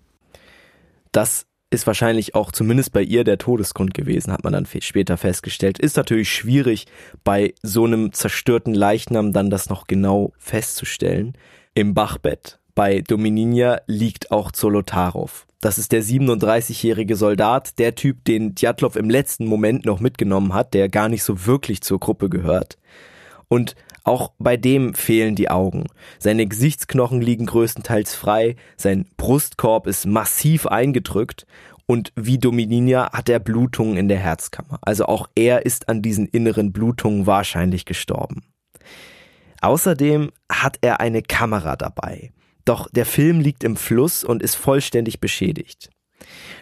Das ist wahrscheinlich auch zumindest bei ihr der Todesgrund gewesen, hat man dann später festgestellt. Ist natürlich schwierig, bei so einem zerstörten Leichnam dann das noch genau festzustellen. Im Bachbett bei Domininia liegt auch Zolotarov. Das ist der 37-jährige Soldat, der Typ, den Djatlov im letzten Moment noch mitgenommen hat, der gar nicht so wirklich zur Gruppe gehört. Und auch bei dem fehlen die Augen. Seine Gesichtsknochen liegen größtenteils frei, sein Brustkorb ist massiv eingedrückt und wie Domininia hat er Blutungen in der Herzkammer. Also auch er ist an diesen inneren Blutungen wahrscheinlich gestorben. Außerdem hat er eine Kamera dabei. Doch der Film liegt im Fluss und ist vollständig beschädigt.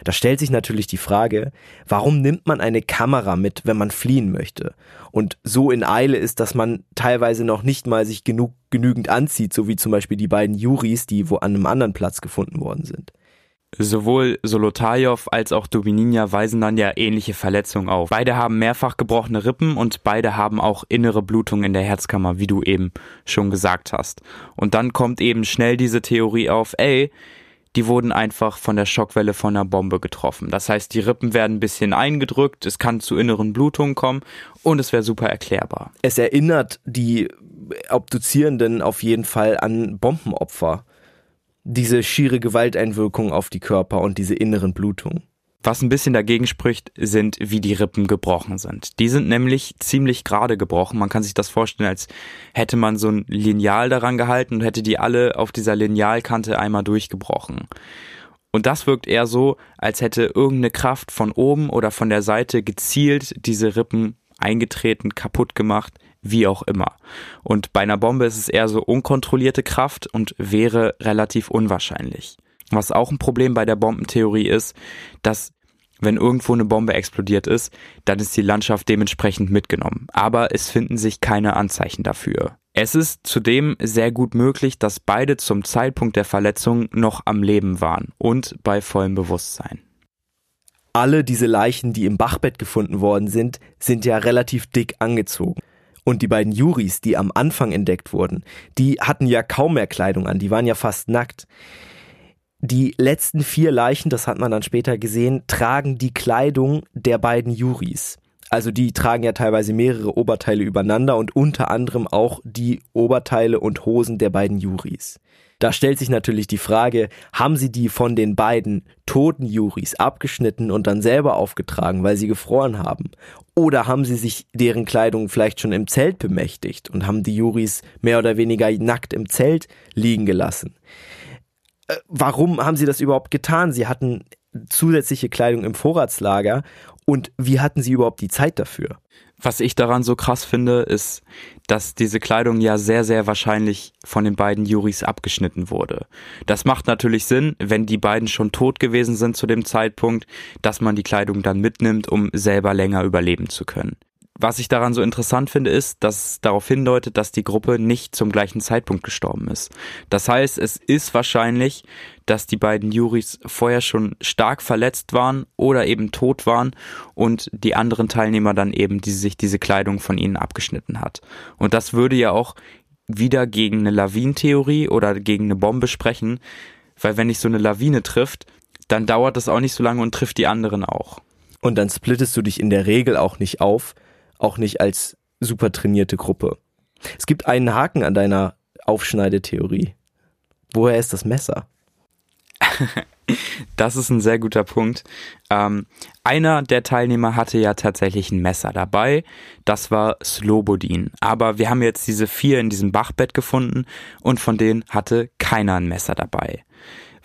Da stellt sich natürlich die Frage, warum nimmt man eine Kamera mit, wenn man fliehen möchte? Und so in Eile ist, dass man teilweise noch nicht mal sich genug, genügend anzieht, so wie zum Beispiel die beiden Juris, die wo an einem anderen Platz gefunden worden sind. Sowohl Solotajew als auch Domininja weisen dann ja ähnliche Verletzungen auf. Beide haben mehrfach gebrochene Rippen und beide haben auch innere Blutung in der Herzkammer, wie du eben schon gesagt hast. Und dann kommt eben schnell diese Theorie auf, ey, die wurden einfach von der Schockwelle von einer Bombe getroffen. Das heißt, die Rippen werden ein bisschen eingedrückt, es kann zu inneren Blutungen kommen und es wäre super erklärbar. Es erinnert die Obduzierenden auf jeden Fall an Bombenopfer. Diese schiere Gewalteinwirkung auf die Körper und diese inneren Blutungen. Was ein bisschen dagegen spricht, sind, wie die Rippen gebrochen sind. Die sind nämlich ziemlich gerade gebrochen. Man kann sich das vorstellen, als hätte man so ein Lineal daran gehalten und hätte die alle auf dieser Linealkante einmal durchgebrochen. Und das wirkt eher so, als hätte irgendeine Kraft von oben oder von der Seite gezielt diese Rippen eingetreten, kaputt gemacht, wie auch immer. Und bei einer Bombe ist es eher so unkontrollierte Kraft und wäre relativ unwahrscheinlich. Was auch ein Problem bei der Bombentheorie ist, dass wenn irgendwo eine Bombe explodiert ist, dann ist die Landschaft dementsprechend mitgenommen. Aber es finden sich keine Anzeichen dafür. Es ist zudem sehr gut möglich, dass beide zum Zeitpunkt der Verletzung noch am Leben waren und bei vollem Bewusstsein. Alle diese Leichen, die im Bachbett gefunden worden sind, sind ja relativ dick angezogen. Und die beiden Juris, die am Anfang entdeckt wurden, die hatten ja kaum mehr Kleidung an, die waren ja fast nackt. Die letzten vier Leichen, das hat man dann später gesehen, tragen die Kleidung der beiden Juris. Also die tragen ja teilweise mehrere Oberteile übereinander und unter anderem auch die Oberteile und Hosen der beiden Juris. Da stellt sich natürlich die Frage, haben sie die von den beiden toten Juris abgeschnitten und dann selber aufgetragen, weil sie gefroren haben? Oder haben sie sich deren Kleidung vielleicht schon im Zelt bemächtigt und haben die Juris mehr oder weniger nackt im Zelt liegen gelassen? Äh, warum haben sie das überhaupt getan? Sie hatten zusätzliche Kleidung im Vorratslager und wie hatten sie überhaupt die Zeit dafür? Was ich daran so krass finde, ist, dass diese Kleidung ja sehr, sehr wahrscheinlich von den beiden Juris abgeschnitten wurde. Das macht natürlich Sinn, wenn die beiden schon tot gewesen sind zu dem Zeitpunkt, dass man die Kleidung dann mitnimmt, um selber länger überleben zu können was ich daran so interessant finde, ist, dass es darauf hindeutet, dass die Gruppe nicht zum gleichen Zeitpunkt gestorben ist. Das heißt, es ist wahrscheinlich, dass die beiden Juris vorher schon stark verletzt waren oder eben tot waren und die anderen Teilnehmer dann eben, die sich diese Kleidung von ihnen abgeschnitten hat. Und das würde ja auch wieder gegen eine Lawinentheorie oder gegen eine Bombe sprechen, weil wenn dich so eine Lawine trifft, dann dauert das auch nicht so lange und trifft die anderen auch. Und dann splittest du dich in der Regel auch nicht auf, auch nicht als super trainierte Gruppe. Es gibt einen Haken an deiner Aufschneidetheorie. Woher ist das Messer? das ist ein sehr guter Punkt. Ähm, einer der Teilnehmer hatte ja tatsächlich ein Messer dabei. Das war Slobodin. Aber wir haben jetzt diese vier in diesem Bachbett gefunden und von denen hatte keiner ein Messer dabei.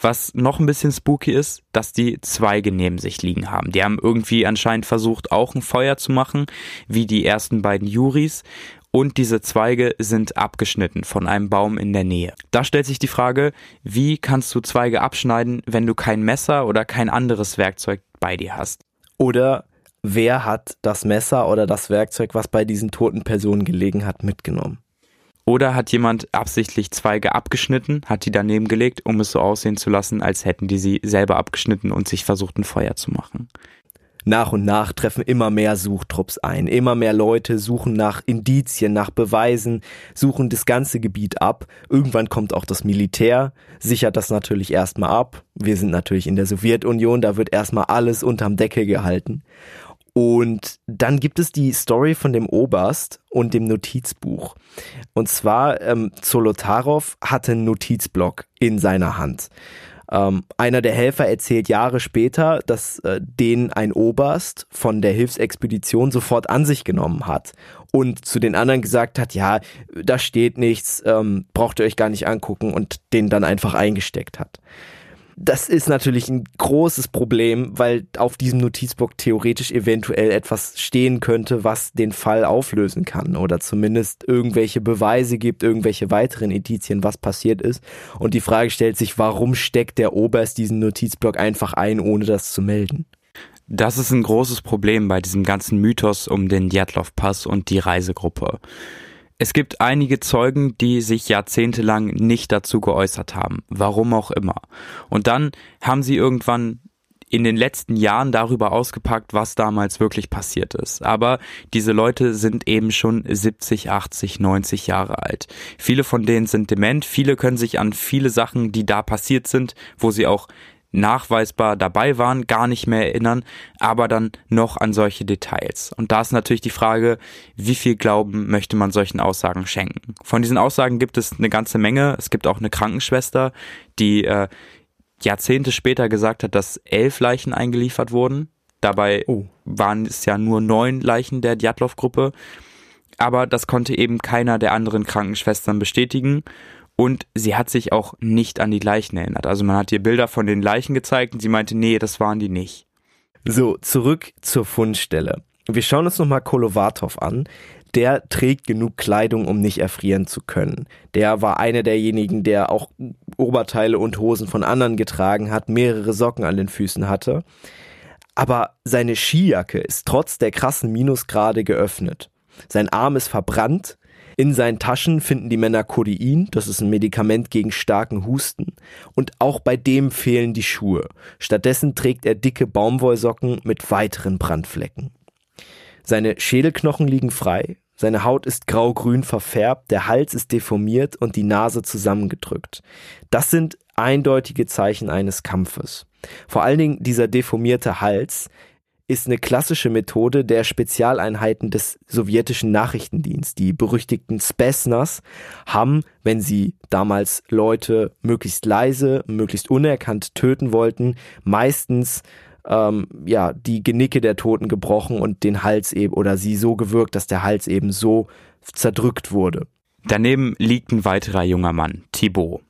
Was noch ein bisschen spooky ist, dass die Zweige neben sich liegen haben. Die haben irgendwie anscheinend versucht, auch ein Feuer zu machen, wie die ersten beiden Juris. Und diese Zweige sind abgeschnitten von einem Baum in der Nähe. Da stellt sich die Frage, wie kannst du Zweige abschneiden, wenn du kein Messer oder kein anderes Werkzeug bei dir hast? Oder wer hat das Messer oder das Werkzeug, was bei diesen toten Personen gelegen hat, mitgenommen? Oder hat jemand absichtlich Zweige abgeschnitten, hat die daneben gelegt, um es so aussehen zu lassen, als hätten die sie selber abgeschnitten und sich versucht, ein Feuer zu machen? Nach und nach treffen immer mehr Suchtrupps ein. Immer mehr Leute suchen nach Indizien, nach Beweisen, suchen das ganze Gebiet ab. Irgendwann kommt auch das Militär, sichert das natürlich erstmal ab. Wir sind natürlich in der Sowjetunion, da wird erstmal alles unterm Deckel gehalten. Und dann gibt es die Story von dem Oberst und dem Notizbuch. Und zwar, ähm, Zolotarow hatte einen Notizblock in seiner Hand. Ähm, einer der Helfer erzählt Jahre später, dass äh, den ein Oberst von der Hilfsexpedition sofort an sich genommen hat und zu den anderen gesagt hat, ja, da steht nichts, ähm, braucht ihr euch gar nicht angucken und den dann einfach eingesteckt hat. Das ist natürlich ein großes Problem, weil auf diesem Notizblock theoretisch eventuell etwas stehen könnte, was den Fall auflösen kann oder zumindest irgendwelche Beweise gibt, irgendwelche weiteren Indizien, was passiert ist. Und die Frage stellt sich, warum steckt der Oberst diesen Notizblock einfach ein, ohne das zu melden? Das ist ein großes Problem bei diesem ganzen Mythos um den Djatlov-Pass und die Reisegruppe. Es gibt einige Zeugen, die sich jahrzehntelang nicht dazu geäußert haben, warum auch immer. Und dann haben sie irgendwann in den letzten Jahren darüber ausgepackt, was damals wirklich passiert ist. Aber diese Leute sind eben schon 70, 80, 90 Jahre alt. Viele von denen sind dement, viele können sich an viele Sachen, die da passiert sind, wo sie auch nachweisbar dabei waren, gar nicht mehr erinnern, aber dann noch an solche Details. Und da ist natürlich die Frage, wie viel Glauben möchte man solchen Aussagen schenken? Von diesen Aussagen gibt es eine ganze Menge. Es gibt auch eine Krankenschwester, die äh, Jahrzehnte später gesagt hat, dass elf Leichen eingeliefert wurden. Dabei oh. waren es ja nur neun Leichen der Djatlov-Gruppe. Aber das konnte eben keiner der anderen Krankenschwestern bestätigen. Und sie hat sich auch nicht an die Leichen erinnert. Also man hat ihr Bilder von den Leichen gezeigt und sie meinte, nee, das waren die nicht. So, zurück zur Fundstelle. Wir schauen uns nochmal Kolovatov an. Der trägt genug Kleidung, um nicht erfrieren zu können. Der war einer derjenigen, der auch Oberteile und Hosen von anderen getragen hat, mehrere Socken an den Füßen hatte. Aber seine Skijacke ist trotz der krassen Minusgrade geöffnet. Sein Arm ist verbrannt, in seinen Taschen finden die Männer Codein, das ist ein Medikament gegen starken Husten, und auch bei dem fehlen die Schuhe. Stattdessen trägt er dicke Baumwollsocken mit weiteren Brandflecken. Seine Schädelknochen liegen frei, seine Haut ist grau-grün verfärbt, der Hals ist deformiert und die Nase zusammengedrückt. Das sind eindeutige Zeichen eines Kampfes. Vor allen Dingen dieser deformierte Hals ist eine klassische Methode der Spezialeinheiten des sowjetischen Nachrichtendienstes. Die berüchtigten Spesnas haben, wenn sie damals Leute möglichst leise, möglichst unerkannt töten wollten, meistens ähm, ja die Genicke der Toten gebrochen und den Hals eben oder sie so gewirkt, dass der Hals eben so zerdrückt wurde. Daneben liegt ein weiterer junger Mann, Thibaut.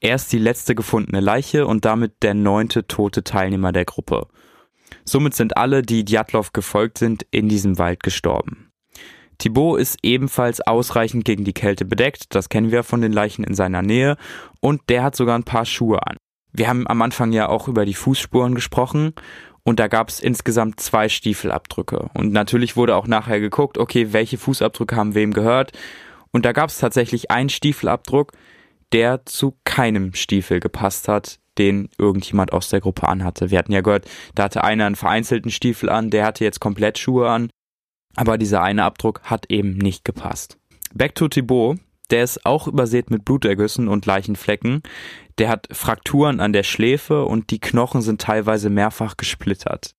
Er ist die letzte gefundene Leiche und damit der neunte tote Teilnehmer der Gruppe. Somit sind alle, die Djatlov gefolgt sind, in diesem Wald gestorben. Thibaut ist ebenfalls ausreichend gegen die Kälte bedeckt, das kennen wir von den Leichen in seiner Nähe, und der hat sogar ein paar Schuhe an. Wir haben am Anfang ja auch über die Fußspuren gesprochen und da gab es insgesamt zwei Stiefelabdrücke. Und natürlich wurde auch nachher geguckt, okay, welche Fußabdrücke haben wem gehört. Und da gab es tatsächlich einen Stiefelabdruck, der zu keinem Stiefel gepasst hat, den irgendjemand aus der Gruppe anhatte. Wir hatten ja gehört, da hatte einer einen vereinzelten Stiefel an, der hatte jetzt komplett Schuhe an, aber dieser eine Abdruck hat eben nicht gepasst. Back to Thibaut, der ist auch übersät mit Blutergüssen und Leichenflecken. Der hat Frakturen an der Schläfe und die Knochen sind teilweise mehrfach gesplittert.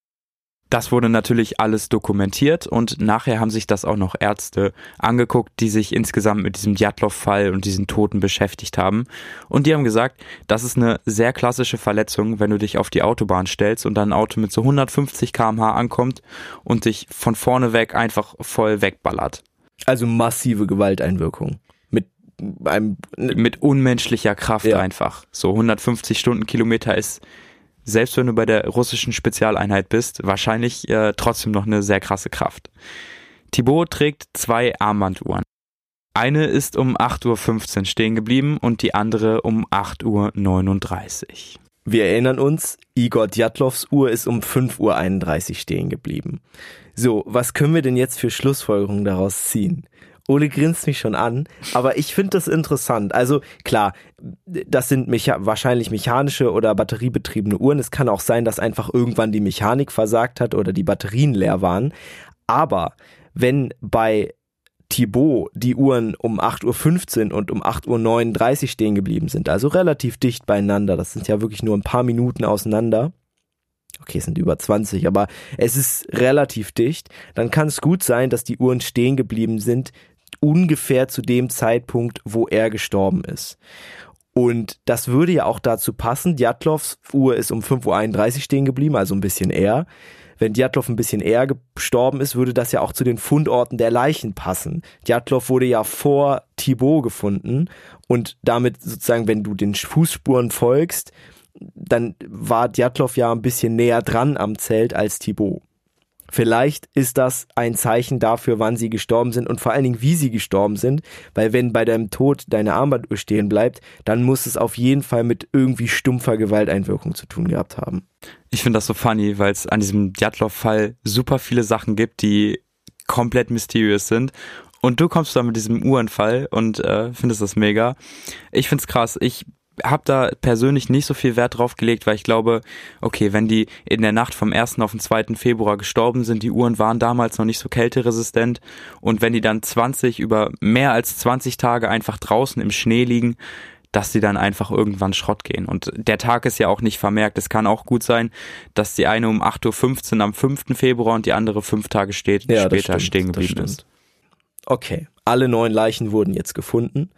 Das wurde natürlich alles dokumentiert und nachher haben sich das auch noch Ärzte angeguckt, die sich insgesamt mit diesem Djatlov-Fall und diesen Toten beschäftigt haben. Und die haben gesagt, das ist eine sehr klassische Verletzung, wenn du dich auf die Autobahn stellst und dann ein Auto mit so 150 kmh ankommt und dich von vorne weg einfach voll wegballert. Also massive Gewalteinwirkung. Mit einem, mit unmenschlicher Kraft ja. einfach. So 150 Stundenkilometer ist selbst wenn du bei der russischen Spezialeinheit bist, wahrscheinlich äh, trotzdem noch eine sehr krasse Kraft. Thibaut trägt zwei Armbanduhren. Eine ist um 8.15 Uhr stehen geblieben und die andere um 8.39 Uhr. Wir erinnern uns, Igor Djatlovs Uhr ist um 5.31 Uhr stehen geblieben. So, was können wir denn jetzt für Schlussfolgerungen daraus ziehen? Ole grinst mich schon an, aber ich finde das interessant. Also klar, das sind mecha wahrscheinlich mechanische oder batteriebetriebene Uhren. Es kann auch sein, dass einfach irgendwann die Mechanik versagt hat oder die Batterien leer waren. Aber wenn bei Thibaut die Uhren um 8.15 Uhr und um 8.39 Uhr stehen geblieben sind, also relativ dicht beieinander, das sind ja wirklich nur ein paar Minuten auseinander, okay, es sind über 20, aber es ist relativ dicht, dann kann es gut sein, dass die Uhren stehen geblieben sind, ungefähr zu dem Zeitpunkt, wo er gestorben ist. Und das würde ja auch dazu passen. Djatlovs Uhr ist um 5.31 Uhr stehen geblieben, also ein bisschen eher. Wenn Djatlov ein bisschen eher gestorben ist, würde das ja auch zu den Fundorten der Leichen passen. Djatlov wurde ja vor Thibaut gefunden und damit sozusagen, wenn du den Fußspuren folgst, dann war Djatlov ja ein bisschen näher dran am Zelt als Thibaut. Vielleicht ist das ein Zeichen dafür, wann sie gestorben sind und vor allen Dingen, wie sie gestorben sind, weil wenn bei deinem Tod deine Armbanduhr stehen bleibt, dann muss es auf jeden Fall mit irgendwie stumpfer Gewalteinwirkung zu tun gehabt haben. Ich finde das so funny, weil es an diesem Djatlov-Fall super viele Sachen gibt, die komplett mysteriös sind. Und du kommst da mit diesem Uhrenfall und äh, findest das mega. Ich find's krass. Ich habe da persönlich nicht so viel Wert drauf gelegt, weil ich glaube, okay, wenn die in der Nacht vom 1. auf den 2. Februar gestorben sind, die Uhren waren damals noch nicht so kälteresistent und wenn die dann 20 über mehr als 20 Tage einfach draußen im Schnee liegen, dass die dann einfach irgendwann Schrott gehen. Und der Tag ist ja auch nicht vermerkt. Es kann auch gut sein, dass die eine um 8.15 Uhr am 5. Februar und die andere fünf Tage steht, ja, später stimmt, stehen geblieben ist. Okay, alle neun Leichen wurden jetzt gefunden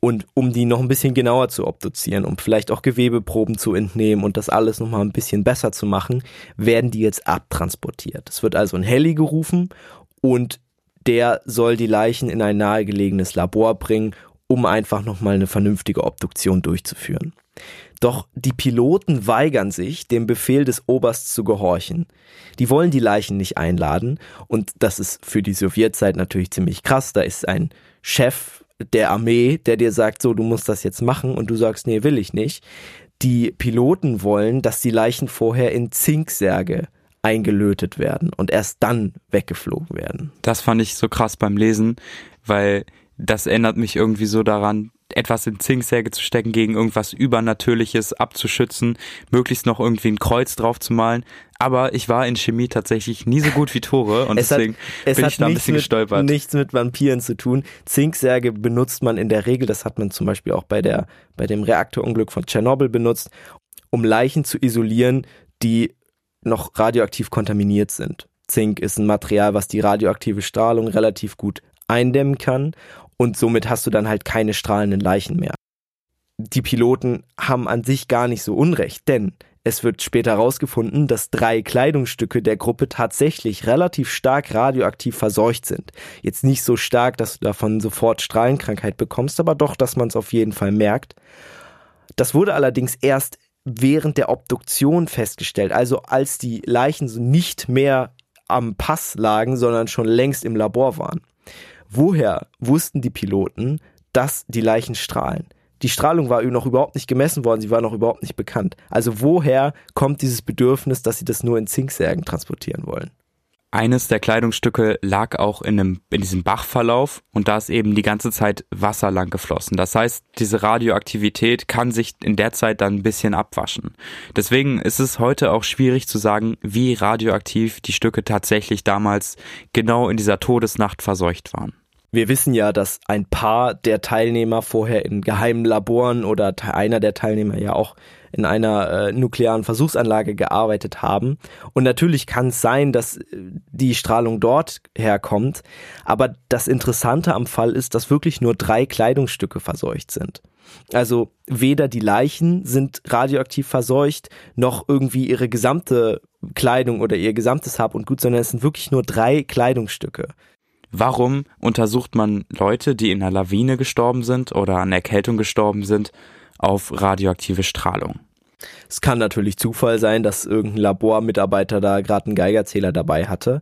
und um die noch ein bisschen genauer zu obduzieren, um vielleicht auch Gewebeproben zu entnehmen und das alles nochmal ein bisschen besser zu machen, werden die jetzt abtransportiert. Es wird also ein Heli gerufen und der soll die Leichen in ein nahegelegenes Labor bringen, um einfach nochmal eine vernünftige Obduktion durchzuführen. Doch die Piloten weigern sich, dem Befehl des Obersts zu gehorchen. Die wollen die Leichen nicht einladen und das ist für die Sowjetzeit natürlich ziemlich krass. Da ist ein Chef der Armee, der dir sagt, so, du musst das jetzt machen und du sagst, nee, will ich nicht. Die Piloten wollen, dass die Leichen vorher in Zinksärge eingelötet werden und erst dann weggeflogen werden. Das fand ich so krass beim Lesen, weil das erinnert mich irgendwie so daran, etwas in Zinksäge zu stecken, gegen irgendwas Übernatürliches abzuschützen, möglichst noch irgendwie ein Kreuz drauf zu malen. Aber ich war in Chemie tatsächlich nie so gut wie Tore und es deswegen hat, bin ich da ein bisschen mit, gestolpert. nichts mit Vampiren zu tun. Zinksärge benutzt man in der Regel, das hat man zum Beispiel auch bei der, bei dem Reaktorunglück von Tschernobyl benutzt, um Leichen zu isolieren, die noch radioaktiv kontaminiert sind. Zink ist ein Material, was die radioaktive Strahlung relativ gut eindämmen kann und somit hast du dann halt keine strahlenden Leichen mehr. Die Piloten haben an sich gar nicht so unrecht, denn es wird später herausgefunden, dass drei Kleidungsstücke der Gruppe tatsächlich relativ stark radioaktiv verseucht sind. Jetzt nicht so stark, dass du davon sofort Strahlenkrankheit bekommst, aber doch, dass man es auf jeden Fall merkt. Das wurde allerdings erst während der Obduktion festgestellt, also als die Leichen so nicht mehr am Pass lagen, sondern schon längst im Labor waren. Woher wussten die Piloten, dass die Leichen strahlen? Die Strahlung war noch überhaupt nicht gemessen worden, sie war noch überhaupt nicht bekannt. Also woher kommt dieses Bedürfnis, dass sie das nur in Zinksärgen transportieren wollen? Eines der Kleidungsstücke lag auch in, einem, in diesem Bachverlauf und da ist eben die ganze Zeit Wasser lang geflossen. Das heißt, diese Radioaktivität kann sich in der Zeit dann ein bisschen abwaschen. Deswegen ist es heute auch schwierig zu sagen, wie radioaktiv die Stücke tatsächlich damals genau in dieser Todesnacht verseucht waren. Wir wissen ja, dass ein paar der Teilnehmer vorher in geheimen Laboren oder einer der Teilnehmer ja auch in einer äh, nuklearen Versuchsanlage gearbeitet haben. Und natürlich kann es sein, dass äh, die Strahlung dort herkommt. Aber das Interessante am Fall ist, dass wirklich nur drei Kleidungsstücke verseucht sind. Also weder die Leichen sind radioaktiv verseucht, noch irgendwie ihre gesamte Kleidung oder ihr gesamtes Hab und Gut, sondern es sind wirklich nur drei Kleidungsstücke. Warum untersucht man Leute, die in einer Lawine gestorben sind oder an Erkältung gestorben sind, auf radioaktive Strahlung? Es kann natürlich Zufall sein, dass irgendein Labormitarbeiter da gerade einen Geigerzähler dabei hatte.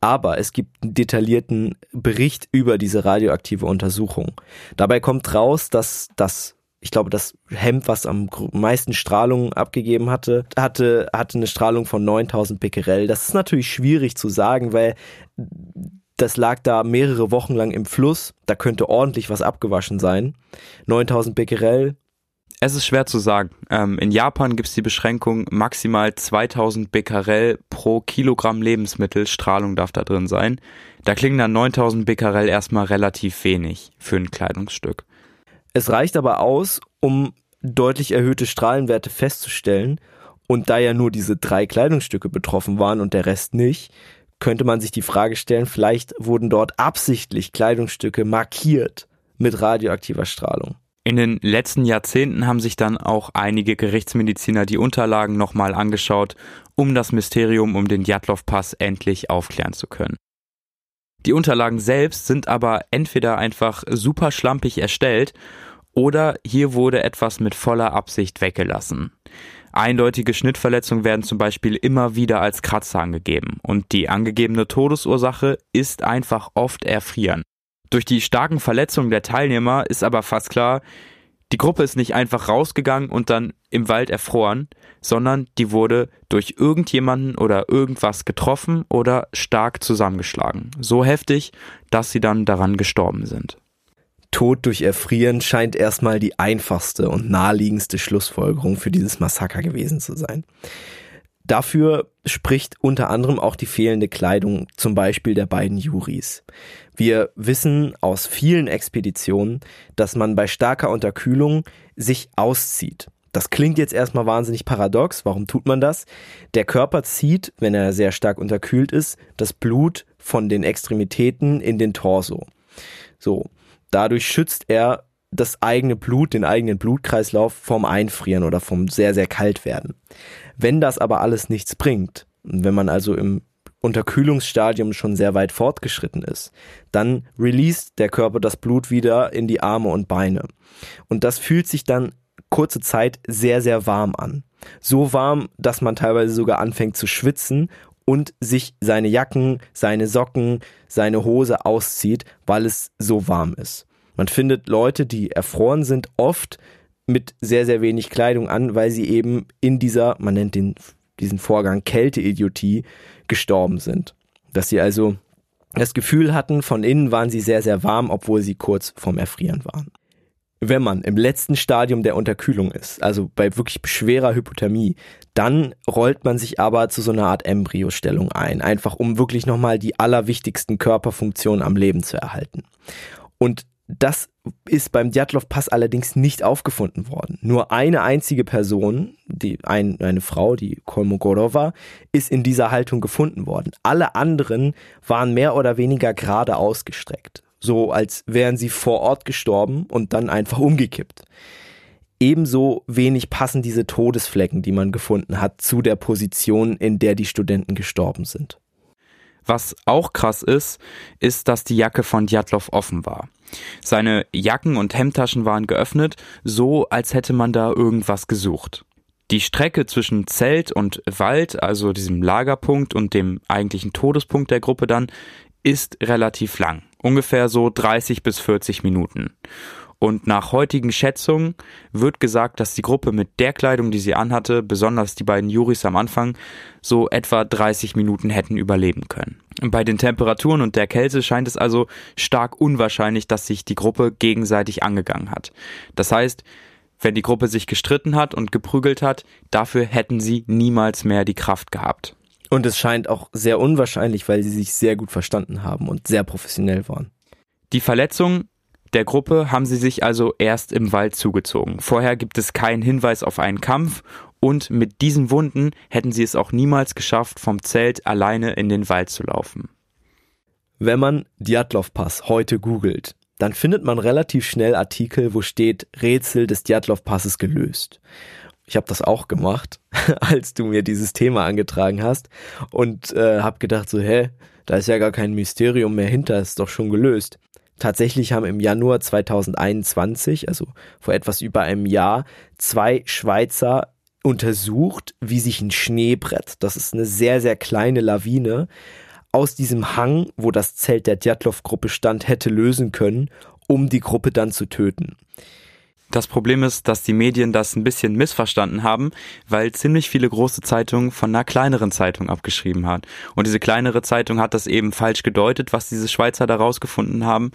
Aber es gibt einen detaillierten Bericht über diese radioaktive Untersuchung. Dabei kommt raus, dass das ich glaube, das Hemd, was am meisten Strahlung abgegeben hatte, hatte, hatte eine Strahlung von 9000 Becquerel. Das ist natürlich schwierig zu sagen, weil Das lag da mehrere Wochen lang im Fluss. Da könnte ordentlich was abgewaschen sein. 9000 Becquerel. Es ist schwer zu sagen. Ähm, in Japan gibt es die Beschränkung, maximal 2000 Becquerel pro Kilogramm Lebensmittel Strahlung darf da drin sein. Da klingen dann 9000 Becquerel erstmal relativ wenig für ein Kleidungsstück. Es reicht aber aus, um deutlich erhöhte Strahlenwerte festzustellen. Und da ja nur diese drei Kleidungsstücke betroffen waren und der Rest nicht, könnte man sich die Frage stellen, vielleicht wurden dort absichtlich Kleidungsstücke markiert mit radioaktiver Strahlung. In den letzten Jahrzehnten haben sich dann auch einige Gerichtsmediziner die Unterlagen nochmal angeschaut, um das Mysterium um den Djatlov-Pass endlich aufklären zu können. Die Unterlagen selbst sind aber entweder einfach super schlampig erstellt oder hier wurde etwas mit voller Absicht weggelassen. Eindeutige Schnittverletzungen werden zum Beispiel immer wieder als Kratzer angegeben und die angegebene Todesursache ist einfach oft Erfrieren. Durch die starken Verletzungen der Teilnehmer ist aber fast klar, die Gruppe ist nicht einfach rausgegangen und dann im Wald erfroren, sondern die wurde durch irgendjemanden oder irgendwas getroffen oder stark zusammengeschlagen. So heftig, dass sie dann daran gestorben sind. Tod durch Erfrieren scheint erstmal die einfachste und naheliegendste Schlussfolgerung für dieses Massaker gewesen zu sein. Dafür spricht unter anderem auch die fehlende Kleidung zum Beispiel der beiden Juris. Wir wissen aus vielen Expeditionen, dass man bei starker Unterkühlung sich auszieht. Das klingt jetzt erstmal wahnsinnig paradox. Warum tut man das? Der Körper zieht, wenn er sehr stark unterkühlt ist, das Blut von den Extremitäten in den Torso. So. Dadurch schützt er das eigene Blut, den eigenen Blutkreislauf vom Einfrieren oder vom sehr, sehr kalt werden. Wenn das aber alles nichts bringt, wenn man also im Unterkühlungsstadium schon sehr weit fortgeschritten ist, dann released der Körper das Blut wieder in die Arme und Beine. Und das fühlt sich dann kurze Zeit sehr, sehr warm an. So warm, dass man teilweise sogar anfängt zu schwitzen und sich seine Jacken, seine Socken, seine Hose auszieht, weil es so warm ist. Man findet Leute, die erfroren sind, oft mit sehr, sehr wenig Kleidung an, weil sie eben in dieser, man nennt den, diesen Vorgang Kälteidiotie, gestorben sind. Dass sie also das Gefühl hatten, von innen waren sie sehr, sehr warm, obwohl sie kurz vorm Erfrieren waren. Wenn man im letzten Stadium der Unterkühlung ist, also bei wirklich schwerer Hypothermie, dann rollt man sich aber zu so einer Art Embryostellung ein, einfach um wirklich nochmal die allerwichtigsten Körperfunktionen am Leben zu erhalten. Und das ist beim Djatlov-Pass allerdings nicht aufgefunden worden. Nur eine einzige Person, die ein, eine Frau, die Kolmogorova, ist in dieser Haltung gefunden worden. Alle anderen waren mehr oder weniger gerade ausgestreckt so als wären sie vor Ort gestorben und dann einfach umgekippt. Ebenso wenig passen diese Todesflecken, die man gefunden hat, zu der Position, in der die Studenten gestorben sind. Was auch krass ist, ist, dass die Jacke von Djatlov offen war. Seine Jacken und Hemdtaschen waren geöffnet, so als hätte man da irgendwas gesucht. Die Strecke zwischen Zelt und Wald, also diesem Lagerpunkt und dem eigentlichen Todespunkt der Gruppe dann, ist relativ lang. Ungefähr so 30 bis 40 Minuten. Und nach heutigen Schätzungen wird gesagt, dass die Gruppe mit der Kleidung, die sie anhatte, besonders die beiden Juris am Anfang, so etwa 30 Minuten hätten überleben können. Bei den Temperaturen und der Kälte scheint es also stark unwahrscheinlich, dass sich die Gruppe gegenseitig angegangen hat. Das heißt, wenn die Gruppe sich gestritten hat und geprügelt hat, dafür hätten sie niemals mehr die Kraft gehabt. Und es scheint auch sehr unwahrscheinlich, weil sie sich sehr gut verstanden haben und sehr professionell waren. Die Verletzung der Gruppe haben sie sich also erst im Wald zugezogen. Vorher gibt es keinen Hinweis auf einen Kampf und mit diesen Wunden hätten sie es auch niemals geschafft, vom Zelt alleine in den Wald zu laufen. Wenn man Djatlov-Pass heute googelt, dann findet man relativ schnell Artikel, wo steht Rätsel des Djatlov-Passes gelöst. Ich habe das auch gemacht, als du mir dieses Thema angetragen hast und äh, habe gedacht so, hä, da ist ja gar kein Mysterium mehr hinter, ist doch schon gelöst. Tatsächlich haben im Januar 2021, also vor etwas über einem Jahr, zwei Schweizer untersucht, wie sich ein Schneebrett, das ist eine sehr, sehr kleine Lawine, aus diesem Hang, wo das Zelt der Djatlov-Gruppe stand, hätte lösen können, um die Gruppe dann zu töten. Das Problem ist, dass die Medien das ein bisschen missverstanden haben, weil ziemlich viele große Zeitungen von einer kleineren Zeitung abgeschrieben hat. Und diese kleinere Zeitung hat das eben falsch gedeutet, was diese Schweizer da rausgefunden haben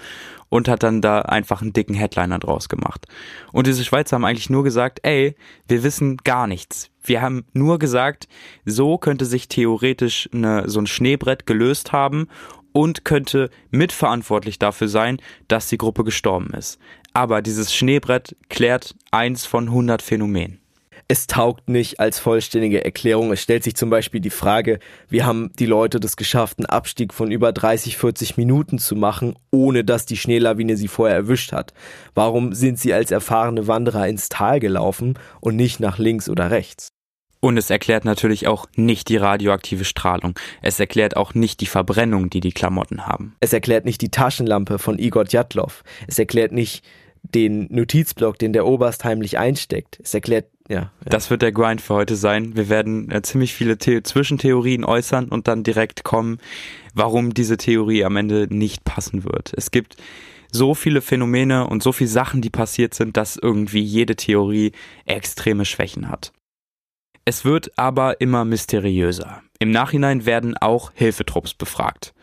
und hat dann da einfach einen dicken Headliner draus gemacht. Und diese Schweizer haben eigentlich nur gesagt, ey, wir wissen gar nichts. Wir haben nur gesagt, so könnte sich theoretisch eine, so ein Schneebrett gelöst haben und könnte mitverantwortlich dafür sein, dass die Gruppe gestorben ist. Aber dieses Schneebrett klärt eins von 100 Phänomenen. Es taugt nicht als vollständige Erklärung. Es stellt sich zum Beispiel die Frage, wie haben die Leute das geschafft, einen Abstieg von über 30, 40 Minuten zu machen, ohne dass die Schneelawine sie vorher erwischt hat? Warum sind sie als erfahrene Wanderer ins Tal gelaufen und nicht nach links oder rechts? Und es erklärt natürlich auch nicht die radioaktive Strahlung. Es erklärt auch nicht die Verbrennung, die die Klamotten haben. Es erklärt nicht die Taschenlampe von Igor Djatlov. Es erklärt nicht den Notizblock, den der Oberst heimlich einsteckt. Es erklärt, ja, ja. Das wird der Grind für heute sein. Wir werden äh, ziemlich viele The Zwischentheorien äußern und dann direkt kommen, warum diese Theorie am Ende nicht passen wird. Es gibt so viele Phänomene und so viele Sachen, die passiert sind, dass irgendwie jede Theorie extreme Schwächen hat. Es wird aber immer mysteriöser. Im Nachhinein werden auch Hilfetrupps befragt.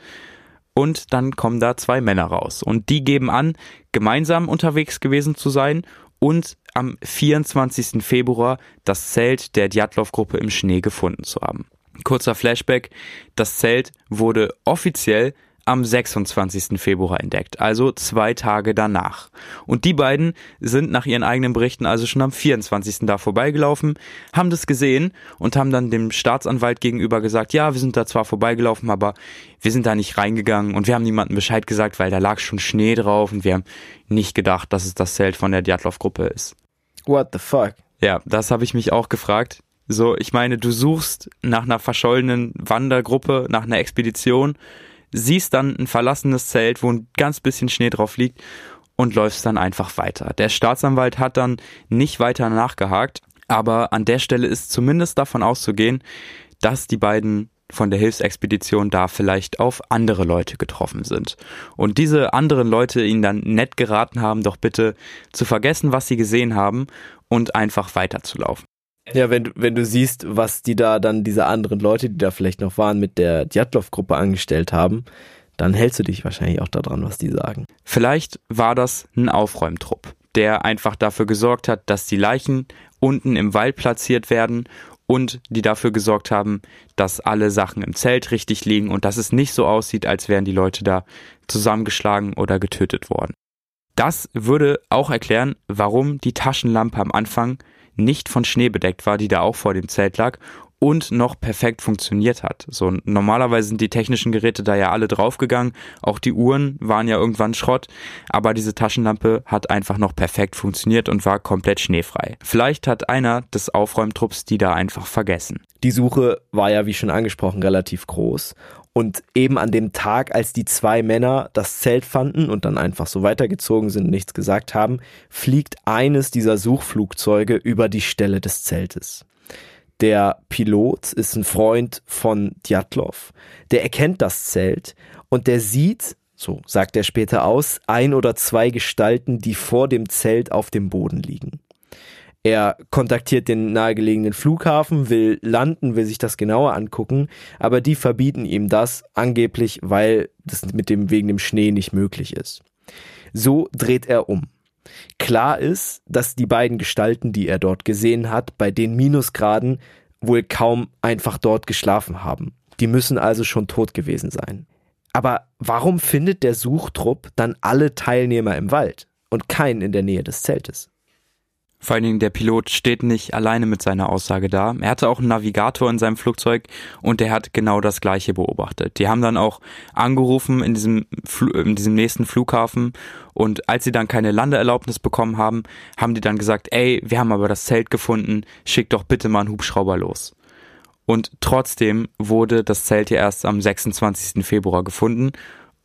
Und dann kommen da zwei Männer raus. Und die geben an, gemeinsam unterwegs gewesen zu sein und am 24. Februar das Zelt der Djatlov-Gruppe im Schnee gefunden zu haben. Kurzer Flashback. Das Zelt wurde offiziell am 26. Februar entdeckt, also zwei Tage danach. Und die beiden sind nach ihren eigenen Berichten also schon am 24. da vorbeigelaufen, haben das gesehen und haben dann dem Staatsanwalt gegenüber gesagt, ja, wir sind da zwar vorbeigelaufen, aber wir sind da nicht reingegangen und wir haben niemandem Bescheid gesagt, weil da lag schon Schnee drauf und wir haben nicht gedacht, dass es das Zelt von der Djatlov-Gruppe ist. What the fuck? Ja, das habe ich mich auch gefragt. So, ich meine, du suchst nach einer verschollenen Wandergruppe, nach einer Expedition siehst dann ein verlassenes Zelt, wo ein ganz bisschen Schnee drauf liegt und läufst dann einfach weiter. Der Staatsanwalt hat dann nicht weiter nachgehakt, aber an der Stelle ist zumindest davon auszugehen, dass die beiden von der Hilfsexpedition da vielleicht auf andere Leute getroffen sind. Und diese anderen Leute ihnen dann nett geraten haben, doch bitte zu vergessen, was sie gesehen haben und einfach weiterzulaufen. Ja, wenn du, wenn du siehst, was die da dann, diese anderen Leute, die da vielleicht noch waren, mit der Djatlov-Gruppe angestellt haben, dann hältst du dich wahrscheinlich auch daran, was die sagen. Vielleicht war das ein Aufräumtrupp, der einfach dafür gesorgt hat, dass die Leichen unten im Wald platziert werden und die dafür gesorgt haben, dass alle Sachen im Zelt richtig liegen und dass es nicht so aussieht, als wären die Leute da zusammengeschlagen oder getötet worden. Das würde auch erklären, warum die Taschenlampe am Anfang nicht von Schnee bedeckt war, die da auch vor dem Zelt lag und noch perfekt funktioniert hat. So normalerweise sind die technischen Geräte da ja alle draufgegangen, auch die Uhren waren ja irgendwann Schrott, aber diese Taschenlampe hat einfach noch perfekt funktioniert und war komplett schneefrei. Vielleicht hat einer des Aufräumtrupps die da einfach vergessen. Die Suche war ja wie schon angesprochen relativ groß und eben an dem Tag, als die zwei Männer das Zelt fanden und dann einfach so weitergezogen sind und nichts gesagt haben, fliegt eines dieser Suchflugzeuge über die Stelle des Zeltes. Der Pilot ist ein Freund von Djatlov. Der erkennt das Zelt und der sieht, so sagt er später aus, ein oder zwei Gestalten, die vor dem Zelt auf dem Boden liegen. Er kontaktiert den nahegelegenen Flughafen, will landen, will sich das genauer angucken, aber die verbieten ihm das, angeblich, weil das mit dem wegen dem Schnee nicht möglich ist. So dreht er um. Klar ist, dass die beiden Gestalten, die er dort gesehen hat, bei den Minusgraden wohl kaum einfach dort geschlafen haben. Die müssen also schon tot gewesen sein. Aber warum findet der Suchtrupp dann alle Teilnehmer im Wald und keinen in der Nähe des Zeltes? Vor allen Dingen der Pilot steht nicht alleine mit seiner Aussage da. Er hatte auch einen Navigator in seinem Flugzeug und der hat genau das gleiche beobachtet. Die haben dann auch angerufen in diesem, in diesem nächsten Flughafen und als sie dann keine Landeerlaubnis bekommen haben, haben die dann gesagt, ey, wir haben aber das Zelt gefunden, schick doch bitte mal einen Hubschrauber los. Und trotzdem wurde das Zelt ja erst am 26. Februar gefunden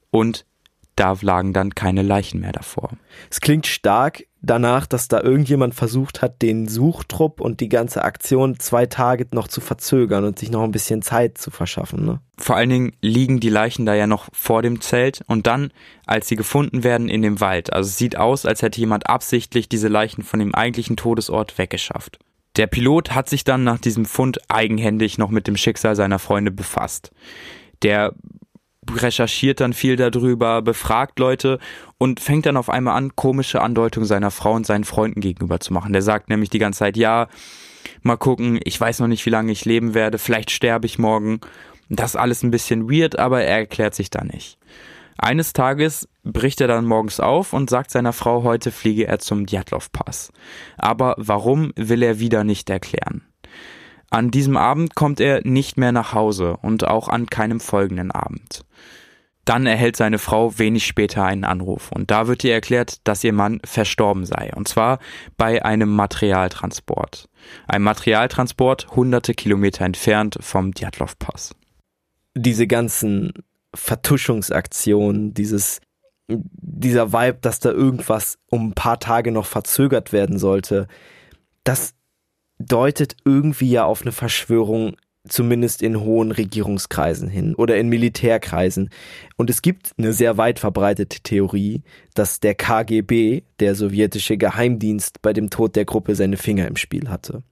und da lagen dann keine Leichen mehr davor. Es klingt stark danach, dass da irgendjemand versucht hat, den Suchtrupp und die ganze Aktion zwei Tage noch zu verzögern und sich noch ein bisschen Zeit zu verschaffen. Ne? Vor allen Dingen liegen die Leichen da ja noch vor dem Zelt und dann, als sie gefunden werden, in dem Wald. Also es sieht aus, als hätte jemand absichtlich diese Leichen von dem eigentlichen Todesort weggeschafft. Der Pilot hat sich dann nach diesem Fund eigenhändig noch mit dem Schicksal seiner Freunde befasst. Der recherchiert dann viel darüber, befragt Leute und fängt dann auf einmal an, komische Andeutungen seiner Frau und seinen Freunden gegenüber zu machen. Der sagt nämlich die ganze Zeit, ja, mal gucken, ich weiß noch nicht, wie lange ich leben werde, vielleicht sterbe ich morgen. Das ist alles ein bisschen weird, aber er erklärt sich da nicht. Eines Tages bricht er dann morgens auf und sagt seiner Frau, heute fliege er zum Djatlov-Pass. Aber warum will er wieder nicht erklären. An diesem Abend kommt er nicht mehr nach Hause und auch an keinem folgenden Abend. Dann erhält seine Frau wenig später einen Anruf und da wird ihr erklärt, dass ihr Mann verstorben sei und zwar bei einem Materialtransport. Ein Materialtransport hunderte Kilometer entfernt vom Djatlov-Pass. Diese ganzen Vertuschungsaktionen, dieses dieser Vibe, dass da irgendwas um ein paar Tage noch verzögert werden sollte, das deutet irgendwie ja auf eine Verschwörung zumindest in hohen Regierungskreisen hin oder in Militärkreisen. Und es gibt eine sehr weit verbreitete Theorie, dass der KGB, der sowjetische Geheimdienst, bei dem Tod der Gruppe seine Finger im Spiel hatte.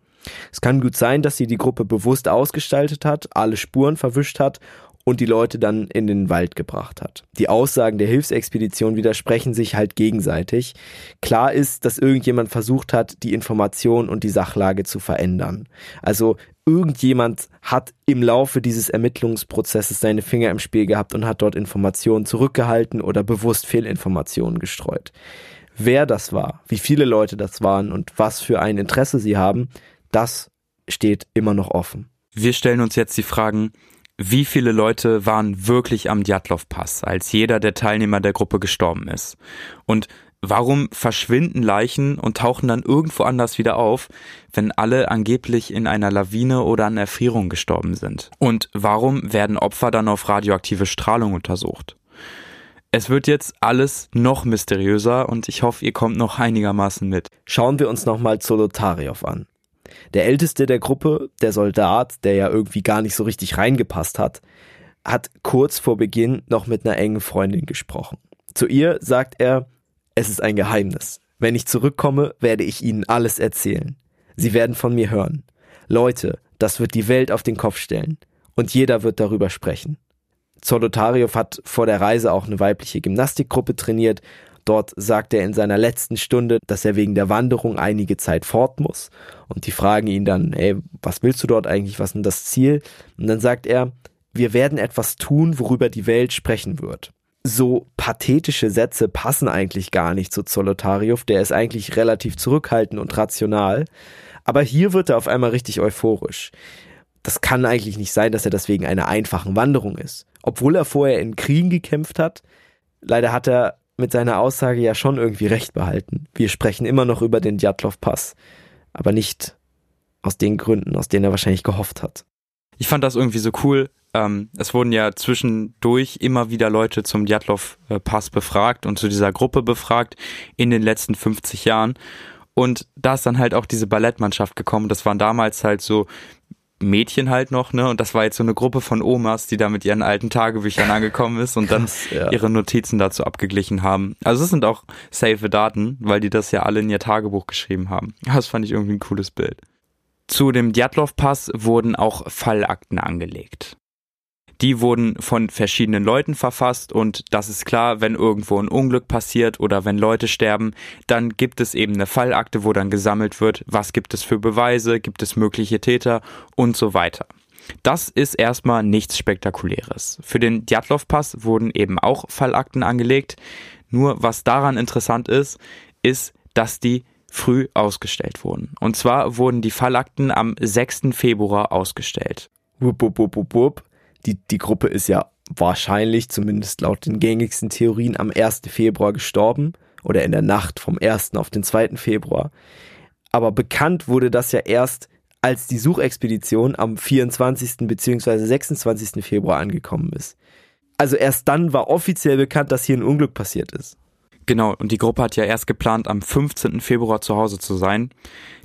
Es kann gut sein, dass sie die Gruppe bewusst ausgestaltet hat, alle Spuren verwischt hat und die Leute dann in den Wald gebracht hat. Die Aussagen der Hilfsexpedition widersprechen sich halt gegenseitig. Klar ist, dass irgendjemand versucht hat, die Information und die Sachlage zu verändern. Also irgendjemand hat im Laufe dieses Ermittlungsprozesses seine Finger im Spiel gehabt und hat dort Informationen zurückgehalten oder bewusst Fehlinformationen gestreut. Wer das war, wie viele Leute das waren und was für ein Interesse sie haben, das steht immer noch offen. Wir stellen uns jetzt die Fragen, wie viele Leute waren wirklich am Djatlov-Pass, als jeder der Teilnehmer der Gruppe gestorben ist? Und warum verschwinden Leichen und tauchen dann irgendwo anders wieder auf, wenn alle angeblich in einer Lawine oder an Erfrierung gestorben sind? Und warum werden Opfer dann auf radioaktive Strahlung untersucht? Es wird jetzt alles noch mysteriöser und ich hoffe, ihr kommt noch einigermaßen mit. Schauen wir uns nochmal Zolotaryov an. Der älteste der Gruppe, der Soldat, der ja irgendwie gar nicht so richtig reingepasst hat, hat kurz vor Beginn noch mit einer engen Freundin gesprochen. Zu ihr sagt er, es ist ein Geheimnis. Wenn ich zurückkomme, werde ich Ihnen alles erzählen. Sie werden von mir hören. Leute, das wird die Welt auf den Kopf stellen. Und jeder wird darüber sprechen. Zolotaryov hat vor der Reise auch eine weibliche Gymnastikgruppe trainiert Dort sagt er in seiner letzten Stunde, dass er wegen der Wanderung einige Zeit fort muss. Und die fragen ihn dann, ey, was willst du dort eigentlich? Was ist denn das Ziel? Und dann sagt er, wir werden etwas tun, worüber die Welt sprechen wird. So pathetische Sätze passen eigentlich gar nicht zu Zolotaryov, der ist eigentlich relativ zurückhaltend und rational. Aber hier wird er auf einmal richtig euphorisch. Das kann eigentlich nicht sein, dass er deswegen einer einfachen Wanderung ist. Obwohl er vorher in Kriegen gekämpft hat, leider hat er mit seiner Aussage ja schon irgendwie recht behalten. Wir sprechen immer noch über den Djatlov-Pass, aber nicht aus den Gründen, aus denen er wahrscheinlich gehofft hat. Ich fand das irgendwie so cool. Ähm, es wurden ja zwischendurch immer wieder Leute zum Djatlov-Pass befragt und zu dieser Gruppe befragt in den letzten 50 Jahren. Und da ist dann halt auch diese Ballettmannschaft gekommen. Das waren damals halt so Mädchen halt noch, ne? Und das war jetzt so eine Gruppe von Omas, die da mit ihren alten Tagebüchern angekommen ist und dann ja. ihre Notizen dazu abgeglichen haben. Also es sind auch safe Daten, weil die das ja alle in ihr Tagebuch geschrieben haben. Das fand ich irgendwie ein cooles Bild. Zu dem Djatlov-Pass wurden auch Fallakten angelegt. Die wurden von verschiedenen Leuten verfasst und das ist klar, wenn irgendwo ein Unglück passiert oder wenn Leute sterben, dann gibt es eben eine Fallakte, wo dann gesammelt wird, was gibt es für Beweise, gibt es mögliche Täter und so weiter. Das ist erstmal nichts Spektakuläres. Für den Djatlov-Pass wurden eben auch Fallakten angelegt. Nur was daran interessant ist, ist, dass die früh ausgestellt wurden. Und zwar wurden die Fallakten am 6. Februar ausgestellt. Wupp, wupp, wupp, wupp die, die Gruppe ist ja wahrscheinlich, zumindest laut den gängigsten Theorien, am 1. Februar gestorben oder in der Nacht vom 1. auf den 2. Februar. Aber bekannt wurde das ja erst, als die Suchexpedition am 24. bzw. 26. Februar angekommen ist. Also erst dann war offiziell bekannt, dass hier ein Unglück passiert ist. Genau, und die Gruppe hat ja erst geplant, am 15. Februar zu Hause zu sein.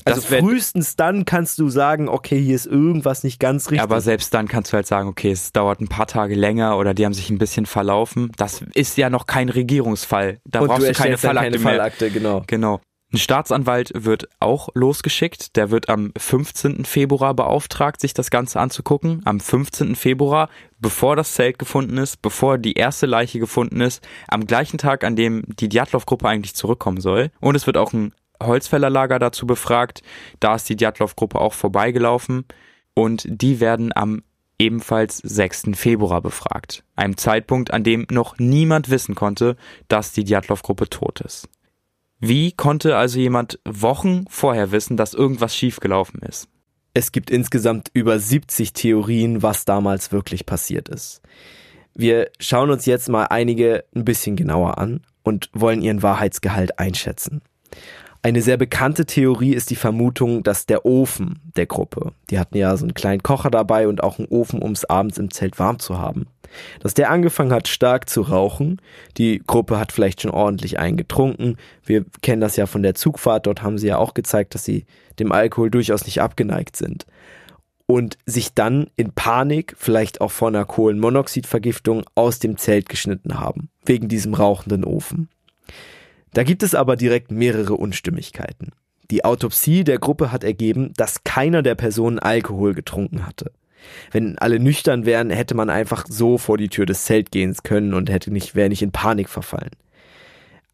Das also frühestens dann kannst du sagen, okay, hier ist irgendwas nicht ganz richtig. Aber selbst dann kannst du halt sagen, okay, es dauert ein paar Tage länger oder die haben sich ein bisschen verlaufen. Das ist ja noch kein Regierungsfall. Da und brauchst du, du keine Fallakte, keine Fallakte genau. Genau. Ein Staatsanwalt wird auch losgeschickt. Der wird am 15. Februar beauftragt, sich das Ganze anzugucken. Am 15. Februar, bevor das Zelt gefunden ist, bevor die erste Leiche gefunden ist, am gleichen Tag, an dem die Djatlov-Gruppe eigentlich zurückkommen soll. Und es wird auch ein Holzfällerlager dazu befragt. Da ist die Djatlov-Gruppe auch vorbeigelaufen. Und die werden am ebenfalls 6. Februar befragt. Einem Zeitpunkt, an dem noch niemand wissen konnte, dass die Djatlov-Gruppe tot ist. Wie konnte also jemand Wochen vorher wissen, dass irgendwas schiefgelaufen ist? Es gibt insgesamt über 70 Theorien, was damals wirklich passiert ist. Wir schauen uns jetzt mal einige ein bisschen genauer an und wollen ihren Wahrheitsgehalt einschätzen. Eine sehr bekannte Theorie ist die Vermutung, dass der Ofen der Gruppe, die hatten ja so einen kleinen Kocher dabei und auch einen Ofen, um es abends im Zelt warm zu haben, dass der angefangen hat stark zu rauchen. Die Gruppe hat vielleicht schon ordentlich eingetrunken. Wir kennen das ja von der Zugfahrt, dort haben sie ja auch gezeigt, dass sie dem Alkohol durchaus nicht abgeneigt sind. Und sich dann in Panik, vielleicht auch vor einer Kohlenmonoxidvergiftung, aus dem Zelt geschnitten haben, wegen diesem rauchenden Ofen. Da gibt es aber direkt mehrere Unstimmigkeiten. Die Autopsie der Gruppe hat ergeben, dass keiner der Personen Alkohol getrunken hatte. Wenn alle nüchtern wären, hätte man einfach so vor die Tür des Zelt gehen können und hätte nicht, wäre nicht in Panik verfallen.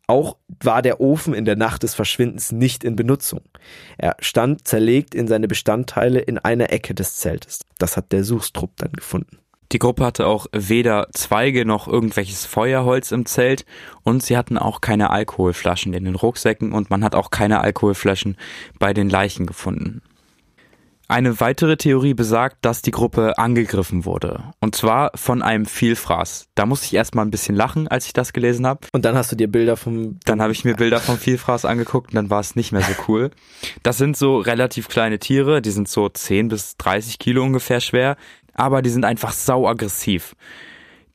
Auch war der Ofen in der Nacht des Verschwindens nicht in Benutzung. Er stand zerlegt in seine Bestandteile in einer Ecke des Zeltes. Das hat der Suchstrupp dann gefunden. Die Gruppe hatte auch weder Zweige noch irgendwelches Feuerholz im Zelt und sie hatten auch keine Alkoholflaschen in den Rucksäcken und man hat auch keine Alkoholflaschen bei den Leichen gefunden. Eine weitere Theorie besagt, dass die Gruppe angegriffen wurde. Und zwar von einem Vielfraß. Da musste ich erstmal ein bisschen lachen, als ich das gelesen habe. Und dann hast du dir Bilder vom... Dann habe ich mir Bilder vom Vielfraß angeguckt und dann war es nicht mehr so cool. Das sind so relativ kleine Tiere, die sind so 10 bis 30 Kilo ungefähr schwer aber die sind einfach sau aggressiv.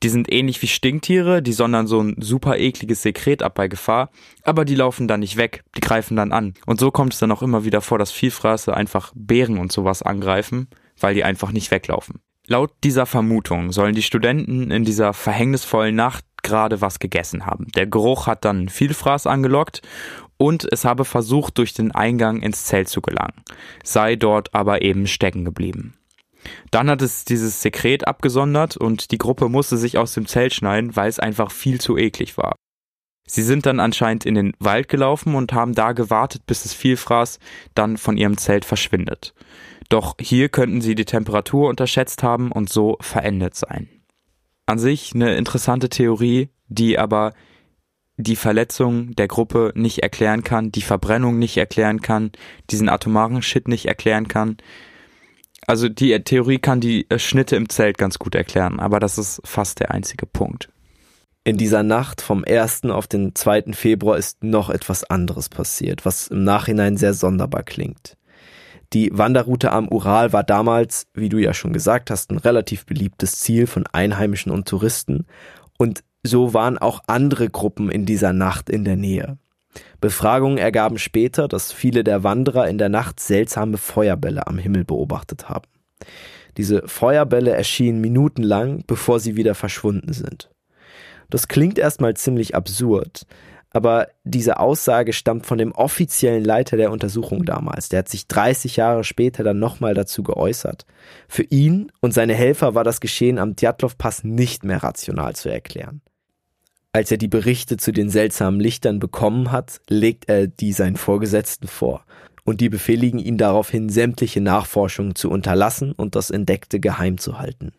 Die sind ähnlich wie Stinktiere, die sondern so ein super ekliges Sekret ab bei Gefahr, aber die laufen dann nicht weg, die greifen dann an. Und so kommt es dann auch immer wieder vor, dass Vielfraße einfach Bären und sowas angreifen, weil die einfach nicht weglaufen. Laut dieser Vermutung sollen die Studenten in dieser verhängnisvollen Nacht gerade was gegessen haben. Der Geruch hat dann Vielfraß angelockt und es habe versucht, durch den Eingang ins Zelt zu gelangen, sei dort aber eben stecken geblieben. Dann hat es dieses Sekret abgesondert und die Gruppe musste sich aus dem Zelt schneiden, weil es einfach viel zu eklig war. Sie sind dann anscheinend in den Wald gelaufen und haben da gewartet, bis das Vielfraß dann von ihrem Zelt verschwindet. Doch hier könnten sie die Temperatur unterschätzt haben und so verendet sein. An sich eine interessante Theorie, die aber die Verletzung der Gruppe nicht erklären kann, die Verbrennung nicht erklären kann, diesen atomaren Shit nicht erklären kann. Also die Theorie kann die äh, Schnitte im Zelt ganz gut erklären, aber das ist fast der einzige Punkt. In dieser Nacht vom 1. auf den 2. Februar ist noch etwas anderes passiert, was im Nachhinein sehr sonderbar klingt. Die Wanderroute am Ural war damals, wie du ja schon gesagt hast, ein relativ beliebtes Ziel von Einheimischen und Touristen und so waren auch andere Gruppen in dieser Nacht in der Nähe. Befragungen ergaben später, dass viele der Wanderer in der Nacht seltsame Feuerbälle am Himmel beobachtet haben. Diese Feuerbälle erschienen minutenlang, bevor sie wieder verschwunden sind. Das klingt erstmal ziemlich absurd, aber diese Aussage stammt von dem offiziellen Leiter der Untersuchung damals. Der hat sich 30 Jahre später dann nochmal dazu geäußert. Für ihn und seine Helfer war das Geschehen am Djatlov-Pass nicht mehr rational zu erklären. Als er die Berichte zu den seltsamen Lichtern bekommen hat, legt er die seinen Vorgesetzten vor, und die befehligen ihn daraufhin, sämtliche Nachforschungen zu unterlassen und das Entdeckte geheim zu halten.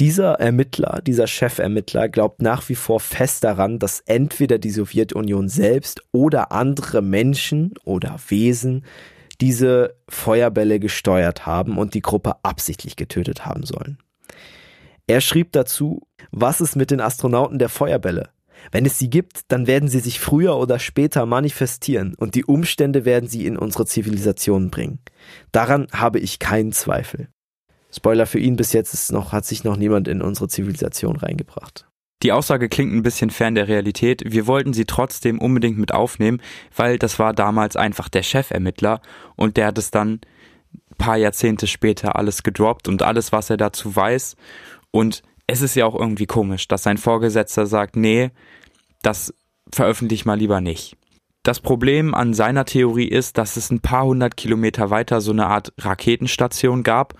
Dieser Ermittler, dieser Chefermittler glaubt nach wie vor fest daran, dass entweder die Sowjetunion selbst oder andere Menschen oder Wesen diese Feuerbälle gesteuert haben und die Gruppe absichtlich getötet haben sollen. Er schrieb dazu, was ist mit den Astronauten der Feuerbälle? Wenn es sie gibt, dann werden sie sich früher oder später manifestieren und die Umstände werden sie in unsere Zivilisation bringen. Daran habe ich keinen Zweifel. Spoiler für ihn, bis jetzt ist noch, hat sich noch niemand in unsere Zivilisation reingebracht. Die Aussage klingt ein bisschen fern der Realität. Wir wollten sie trotzdem unbedingt mit aufnehmen, weil das war damals einfach der Chefermittler und der hat es dann paar Jahrzehnte später alles gedroppt und alles, was er dazu weiß. Und es ist ja auch irgendwie komisch, dass sein Vorgesetzter sagt, nee, das veröffentliche mal lieber nicht. Das Problem an seiner Theorie ist, dass es ein paar hundert Kilometer weiter so eine Art Raketenstation gab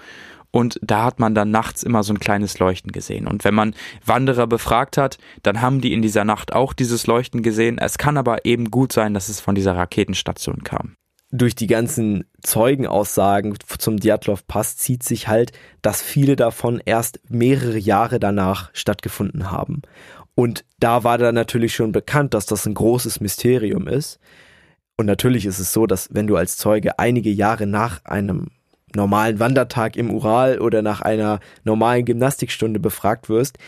und da hat man dann nachts immer so ein kleines Leuchten gesehen. Und wenn man Wanderer befragt hat, dann haben die in dieser Nacht auch dieses Leuchten gesehen. Es kann aber eben gut sein, dass es von dieser Raketenstation kam durch die ganzen Zeugenaussagen zum Djatlov-Pass zieht sich halt, dass viele davon erst mehrere Jahre danach stattgefunden haben. Und da war dann natürlich schon bekannt, dass das ein großes Mysterium ist. Und natürlich ist es so, dass wenn du als Zeuge einige Jahre nach einem normalen Wandertag im Ural oder nach einer normalen Gymnastikstunde befragt wirst,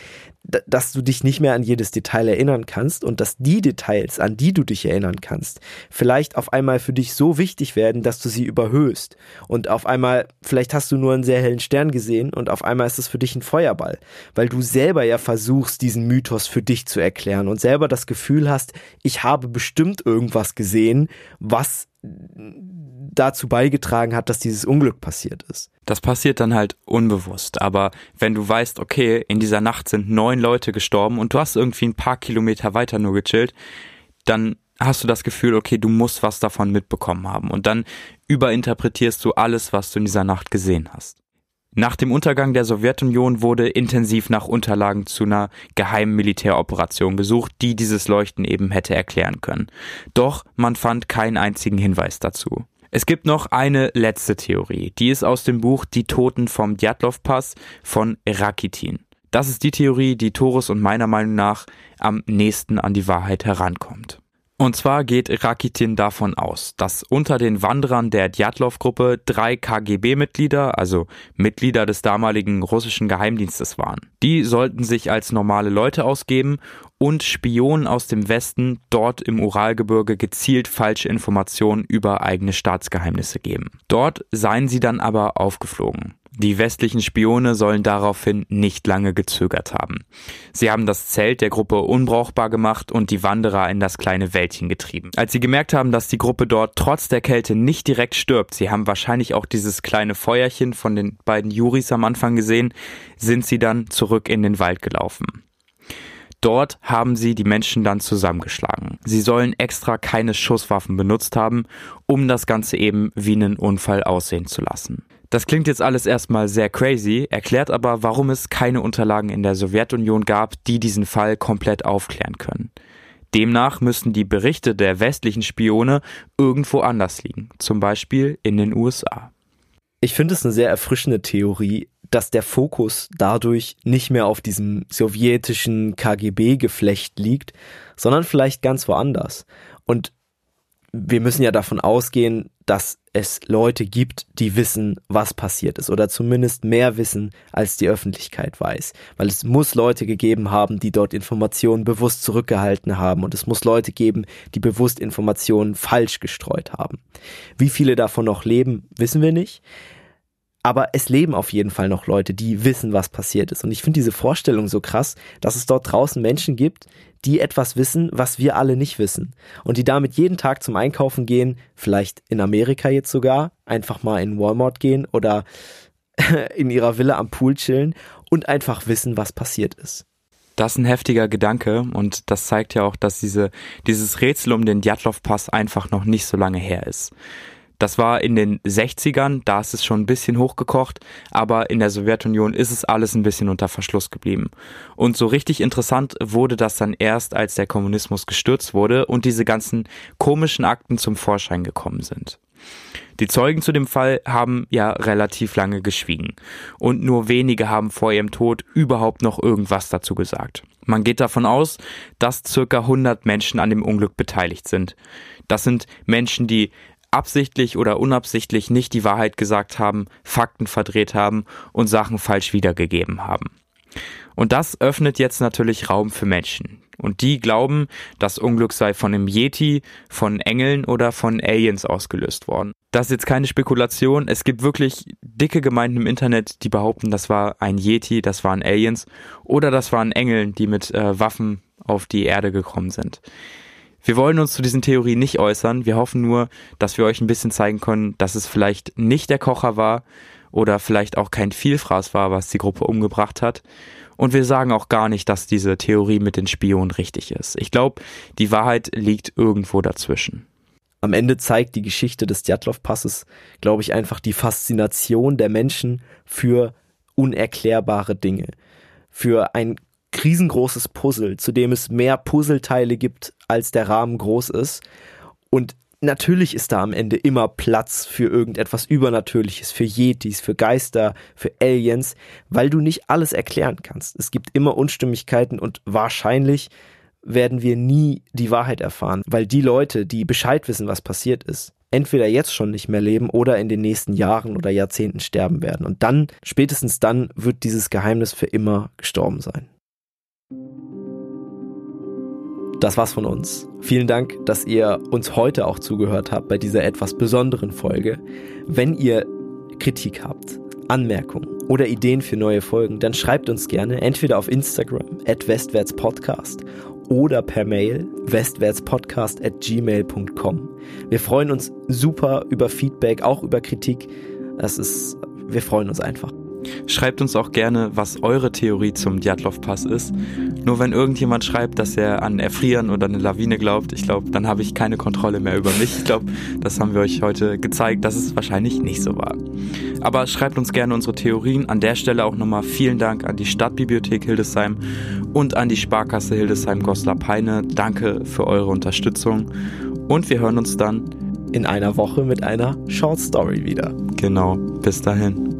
dass du dich nicht mehr an jedes Detail erinnern kannst und dass die Details, an die du dich erinnern kannst, vielleicht auf einmal für dich so wichtig werden, dass du sie überhöhst. Und auf einmal, vielleicht hast du nur einen sehr hellen Stern gesehen und auf einmal ist es für dich ein Feuerball, weil du selber ja versuchst, diesen Mythos für dich zu erklären und selber das Gefühl hast, ich habe bestimmt irgendwas gesehen, was dazu beigetragen hat, dass dieses Unglück passiert ist. Das passiert dann halt unbewusst. Aber wenn du weißt, okay, in dieser Nacht sind neun Leute gestorben und du hast irgendwie ein paar Kilometer weiter nur gechillt, dann hast du das Gefühl, okay, du musst was davon mitbekommen haben. Und dann überinterpretierst du alles, was du in dieser Nacht gesehen hast. Nach dem Untergang der Sowjetunion wurde intensiv nach Unterlagen zu einer geheimen Militäroperation gesucht, die dieses Leuchten eben hätte erklären können. Doch man fand keinen einzigen Hinweis dazu. Es gibt noch eine letzte Theorie, die ist aus dem Buch Die Toten vom Djatlov-Pass von Rakitin. Das ist die Theorie, die Torus und meiner Meinung nach am nächsten an die Wahrheit herankommt. Und zwar geht Rakitin davon aus, dass unter den Wanderern der Djatlov-Gruppe drei KGB-Mitglieder, also Mitglieder des damaligen russischen Geheimdienstes waren. Die sollten sich als normale Leute ausgeben und Spionen aus dem Westen dort im Uralgebirge gezielt falsche Informationen über eigene Staatsgeheimnisse geben. Dort seien sie dann aber aufgeflogen. Die westlichen Spione sollen daraufhin nicht lange gezögert haben. Sie haben das Zelt der Gruppe unbrauchbar gemacht und die Wanderer in das kleine Wäldchen getrieben. Als sie gemerkt haben, dass die Gruppe dort trotz der Kälte nicht direkt stirbt, sie haben wahrscheinlich auch dieses kleine Feuerchen von den beiden Juris am Anfang gesehen, sind sie dann zurück in den Wald gelaufen. Dort haben sie die Menschen dann zusammengeschlagen. Sie sollen extra keine Schusswaffen benutzt haben, um das Ganze eben wie einen Unfall aussehen zu lassen. Das klingt jetzt alles erstmal sehr crazy, erklärt aber, warum es keine Unterlagen in der Sowjetunion gab, die diesen Fall komplett aufklären können. Demnach müssen die Berichte der westlichen Spione irgendwo anders liegen, zum Beispiel in den USA. Ich finde es eine sehr erfrischende Theorie, dass der Fokus dadurch nicht mehr auf diesem sowjetischen KGB-Geflecht liegt, sondern vielleicht ganz woanders. Und wir müssen ja davon ausgehen, dass es Leute gibt, die wissen, was passiert ist oder zumindest mehr wissen, als die Öffentlichkeit weiß. Weil es muss Leute gegeben haben, die dort Informationen bewusst zurückgehalten haben und es muss Leute geben, die bewusst Informationen falsch gestreut haben. Wie viele davon noch leben, wissen wir nicht. Aber es leben auf jeden Fall noch Leute, die wissen, was passiert ist. Und ich finde diese Vorstellung so krass, dass es dort draußen Menschen gibt, die etwas wissen, was wir alle nicht wissen. Und die damit jeden Tag zum Einkaufen gehen, vielleicht in Amerika jetzt sogar, einfach mal in Walmart gehen oder in ihrer Villa am Pool chillen und einfach wissen, was passiert ist. Das ist ein heftiger Gedanke und das zeigt ja auch, dass diese, dieses Rätsel um den Djatlov-Pass einfach noch nicht so lange her ist. Das war in den 60ern, da ist es schon ein bisschen hochgekocht, aber in der Sowjetunion ist es alles ein bisschen unter Verschluss geblieben. Und so richtig interessant wurde das dann erst, als der Kommunismus gestürzt wurde und diese ganzen komischen Akten zum Vorschein gekommen sind. Die Zeugen zu dem Fall haben ja relativ lange geschwiegen und nur wenige haben vor ihrem Tod überhaupt noch irgendwas dazu gesagt. Man geht davon aus, dass circa 100 Menschen an dem Unglück beteiligt sind. Das sind Menschen, die absichtlich oder unabsichtlich nicht die Wahrheit gesagt haben, Fakten verdreht haben und Sachen falsch wiedergegeben haben. Und das öffnet jetzt natürlich Raum für Menschen. Und die glauben, das Unglück sei von einem Yeti, von Engeln oder von Aliens ausgelöst worden. Das ist jetzt keine Spekulation. Es gibt wirklich dicke Gemeinden im Internet, die behaupten, das war ein Yeti, das waren Aliens oder das waren Engel, die mit äh, Waffen auf die Erde gekommen sind. Wir wollen uns zu diesen Theorien nicht äußern. Wir hoffen nur, dass wir euch ein bisschen zeigen können, dass es vielleicht nicht der Kocher war oder vielleicht auch kein Vielfraß war, was die Gruppe umgebracht hat. Und wir sagen auch gar nicht, dass diese Theorie mit den Spionen richtig ist. Ich glaube, die Wahrheit liegt irgendwo dazwischen. Am Ende zeigt die Geschichte des Djatlov-Passes, glaube ich, einfach die Faszination der Menschen für unerklärbare Dinge. Für ein riesengroßes Puzzle, zu dem es mehr Puzzleteile gibt, als der Rahmen groß ist. Und natürlich ist da am Ende immer Platz für irgendetwas Übernatürliches, für Yetis, für Geister, für Aliens, weil du nicht alles erklären kannst. Es gibt immer Unstimmigkeiten und wahrscheinlich werden wir nie die Wahrheit erfahren, weil die Leute, die Bescheid wissen, was passiert ist, entweder jetzt schon nicht mehr leben oder in den nächsten Jahren oder Jahrzehnten sterben werden. Und dann, spätestens dann, wird dieses Geheimnis für immer gestorben sein. Das war's von uns. Vielen Dank, dass ihr uns heute auch zugehört habt bei dieser etwas besonderen Folge. Wenn ihr Kritik habt, Anmerkungen oder Ideen für neue Folgen, dann schreibt uns gerne entweder auf Instagram at westwärtspodcast oder per Mail westwärtspodcast at gmail.com. Wir freuen uns super über Feedback, auch über Kritik. Das ist, wir freuen uns einfach. Schreibt uns auch gerne, was eure Theorie zum Djatlov-Pass ist. Nur wenn irgendjemand schreibt, dass er an Erfrieren oder eine Lawine glaubt, ich glaube, dann habe ich keine Kontrolle mehr über mich. Ich glaube, das haben wir euch heute gezeigt, dass es wahrscheinlich nicht so war. Aber schreibt uns gerne unsere Theorien. An der Stelle auch nochmal vielen Dank an die Stadtbibliothek Hildesheim und an die Sparkasse Hildesheim-Goslar-Peine. Danke für eure Unterstützung und wir hören uns dann in einer Woche mit einer Short Story wieder. Genau, bis dahin.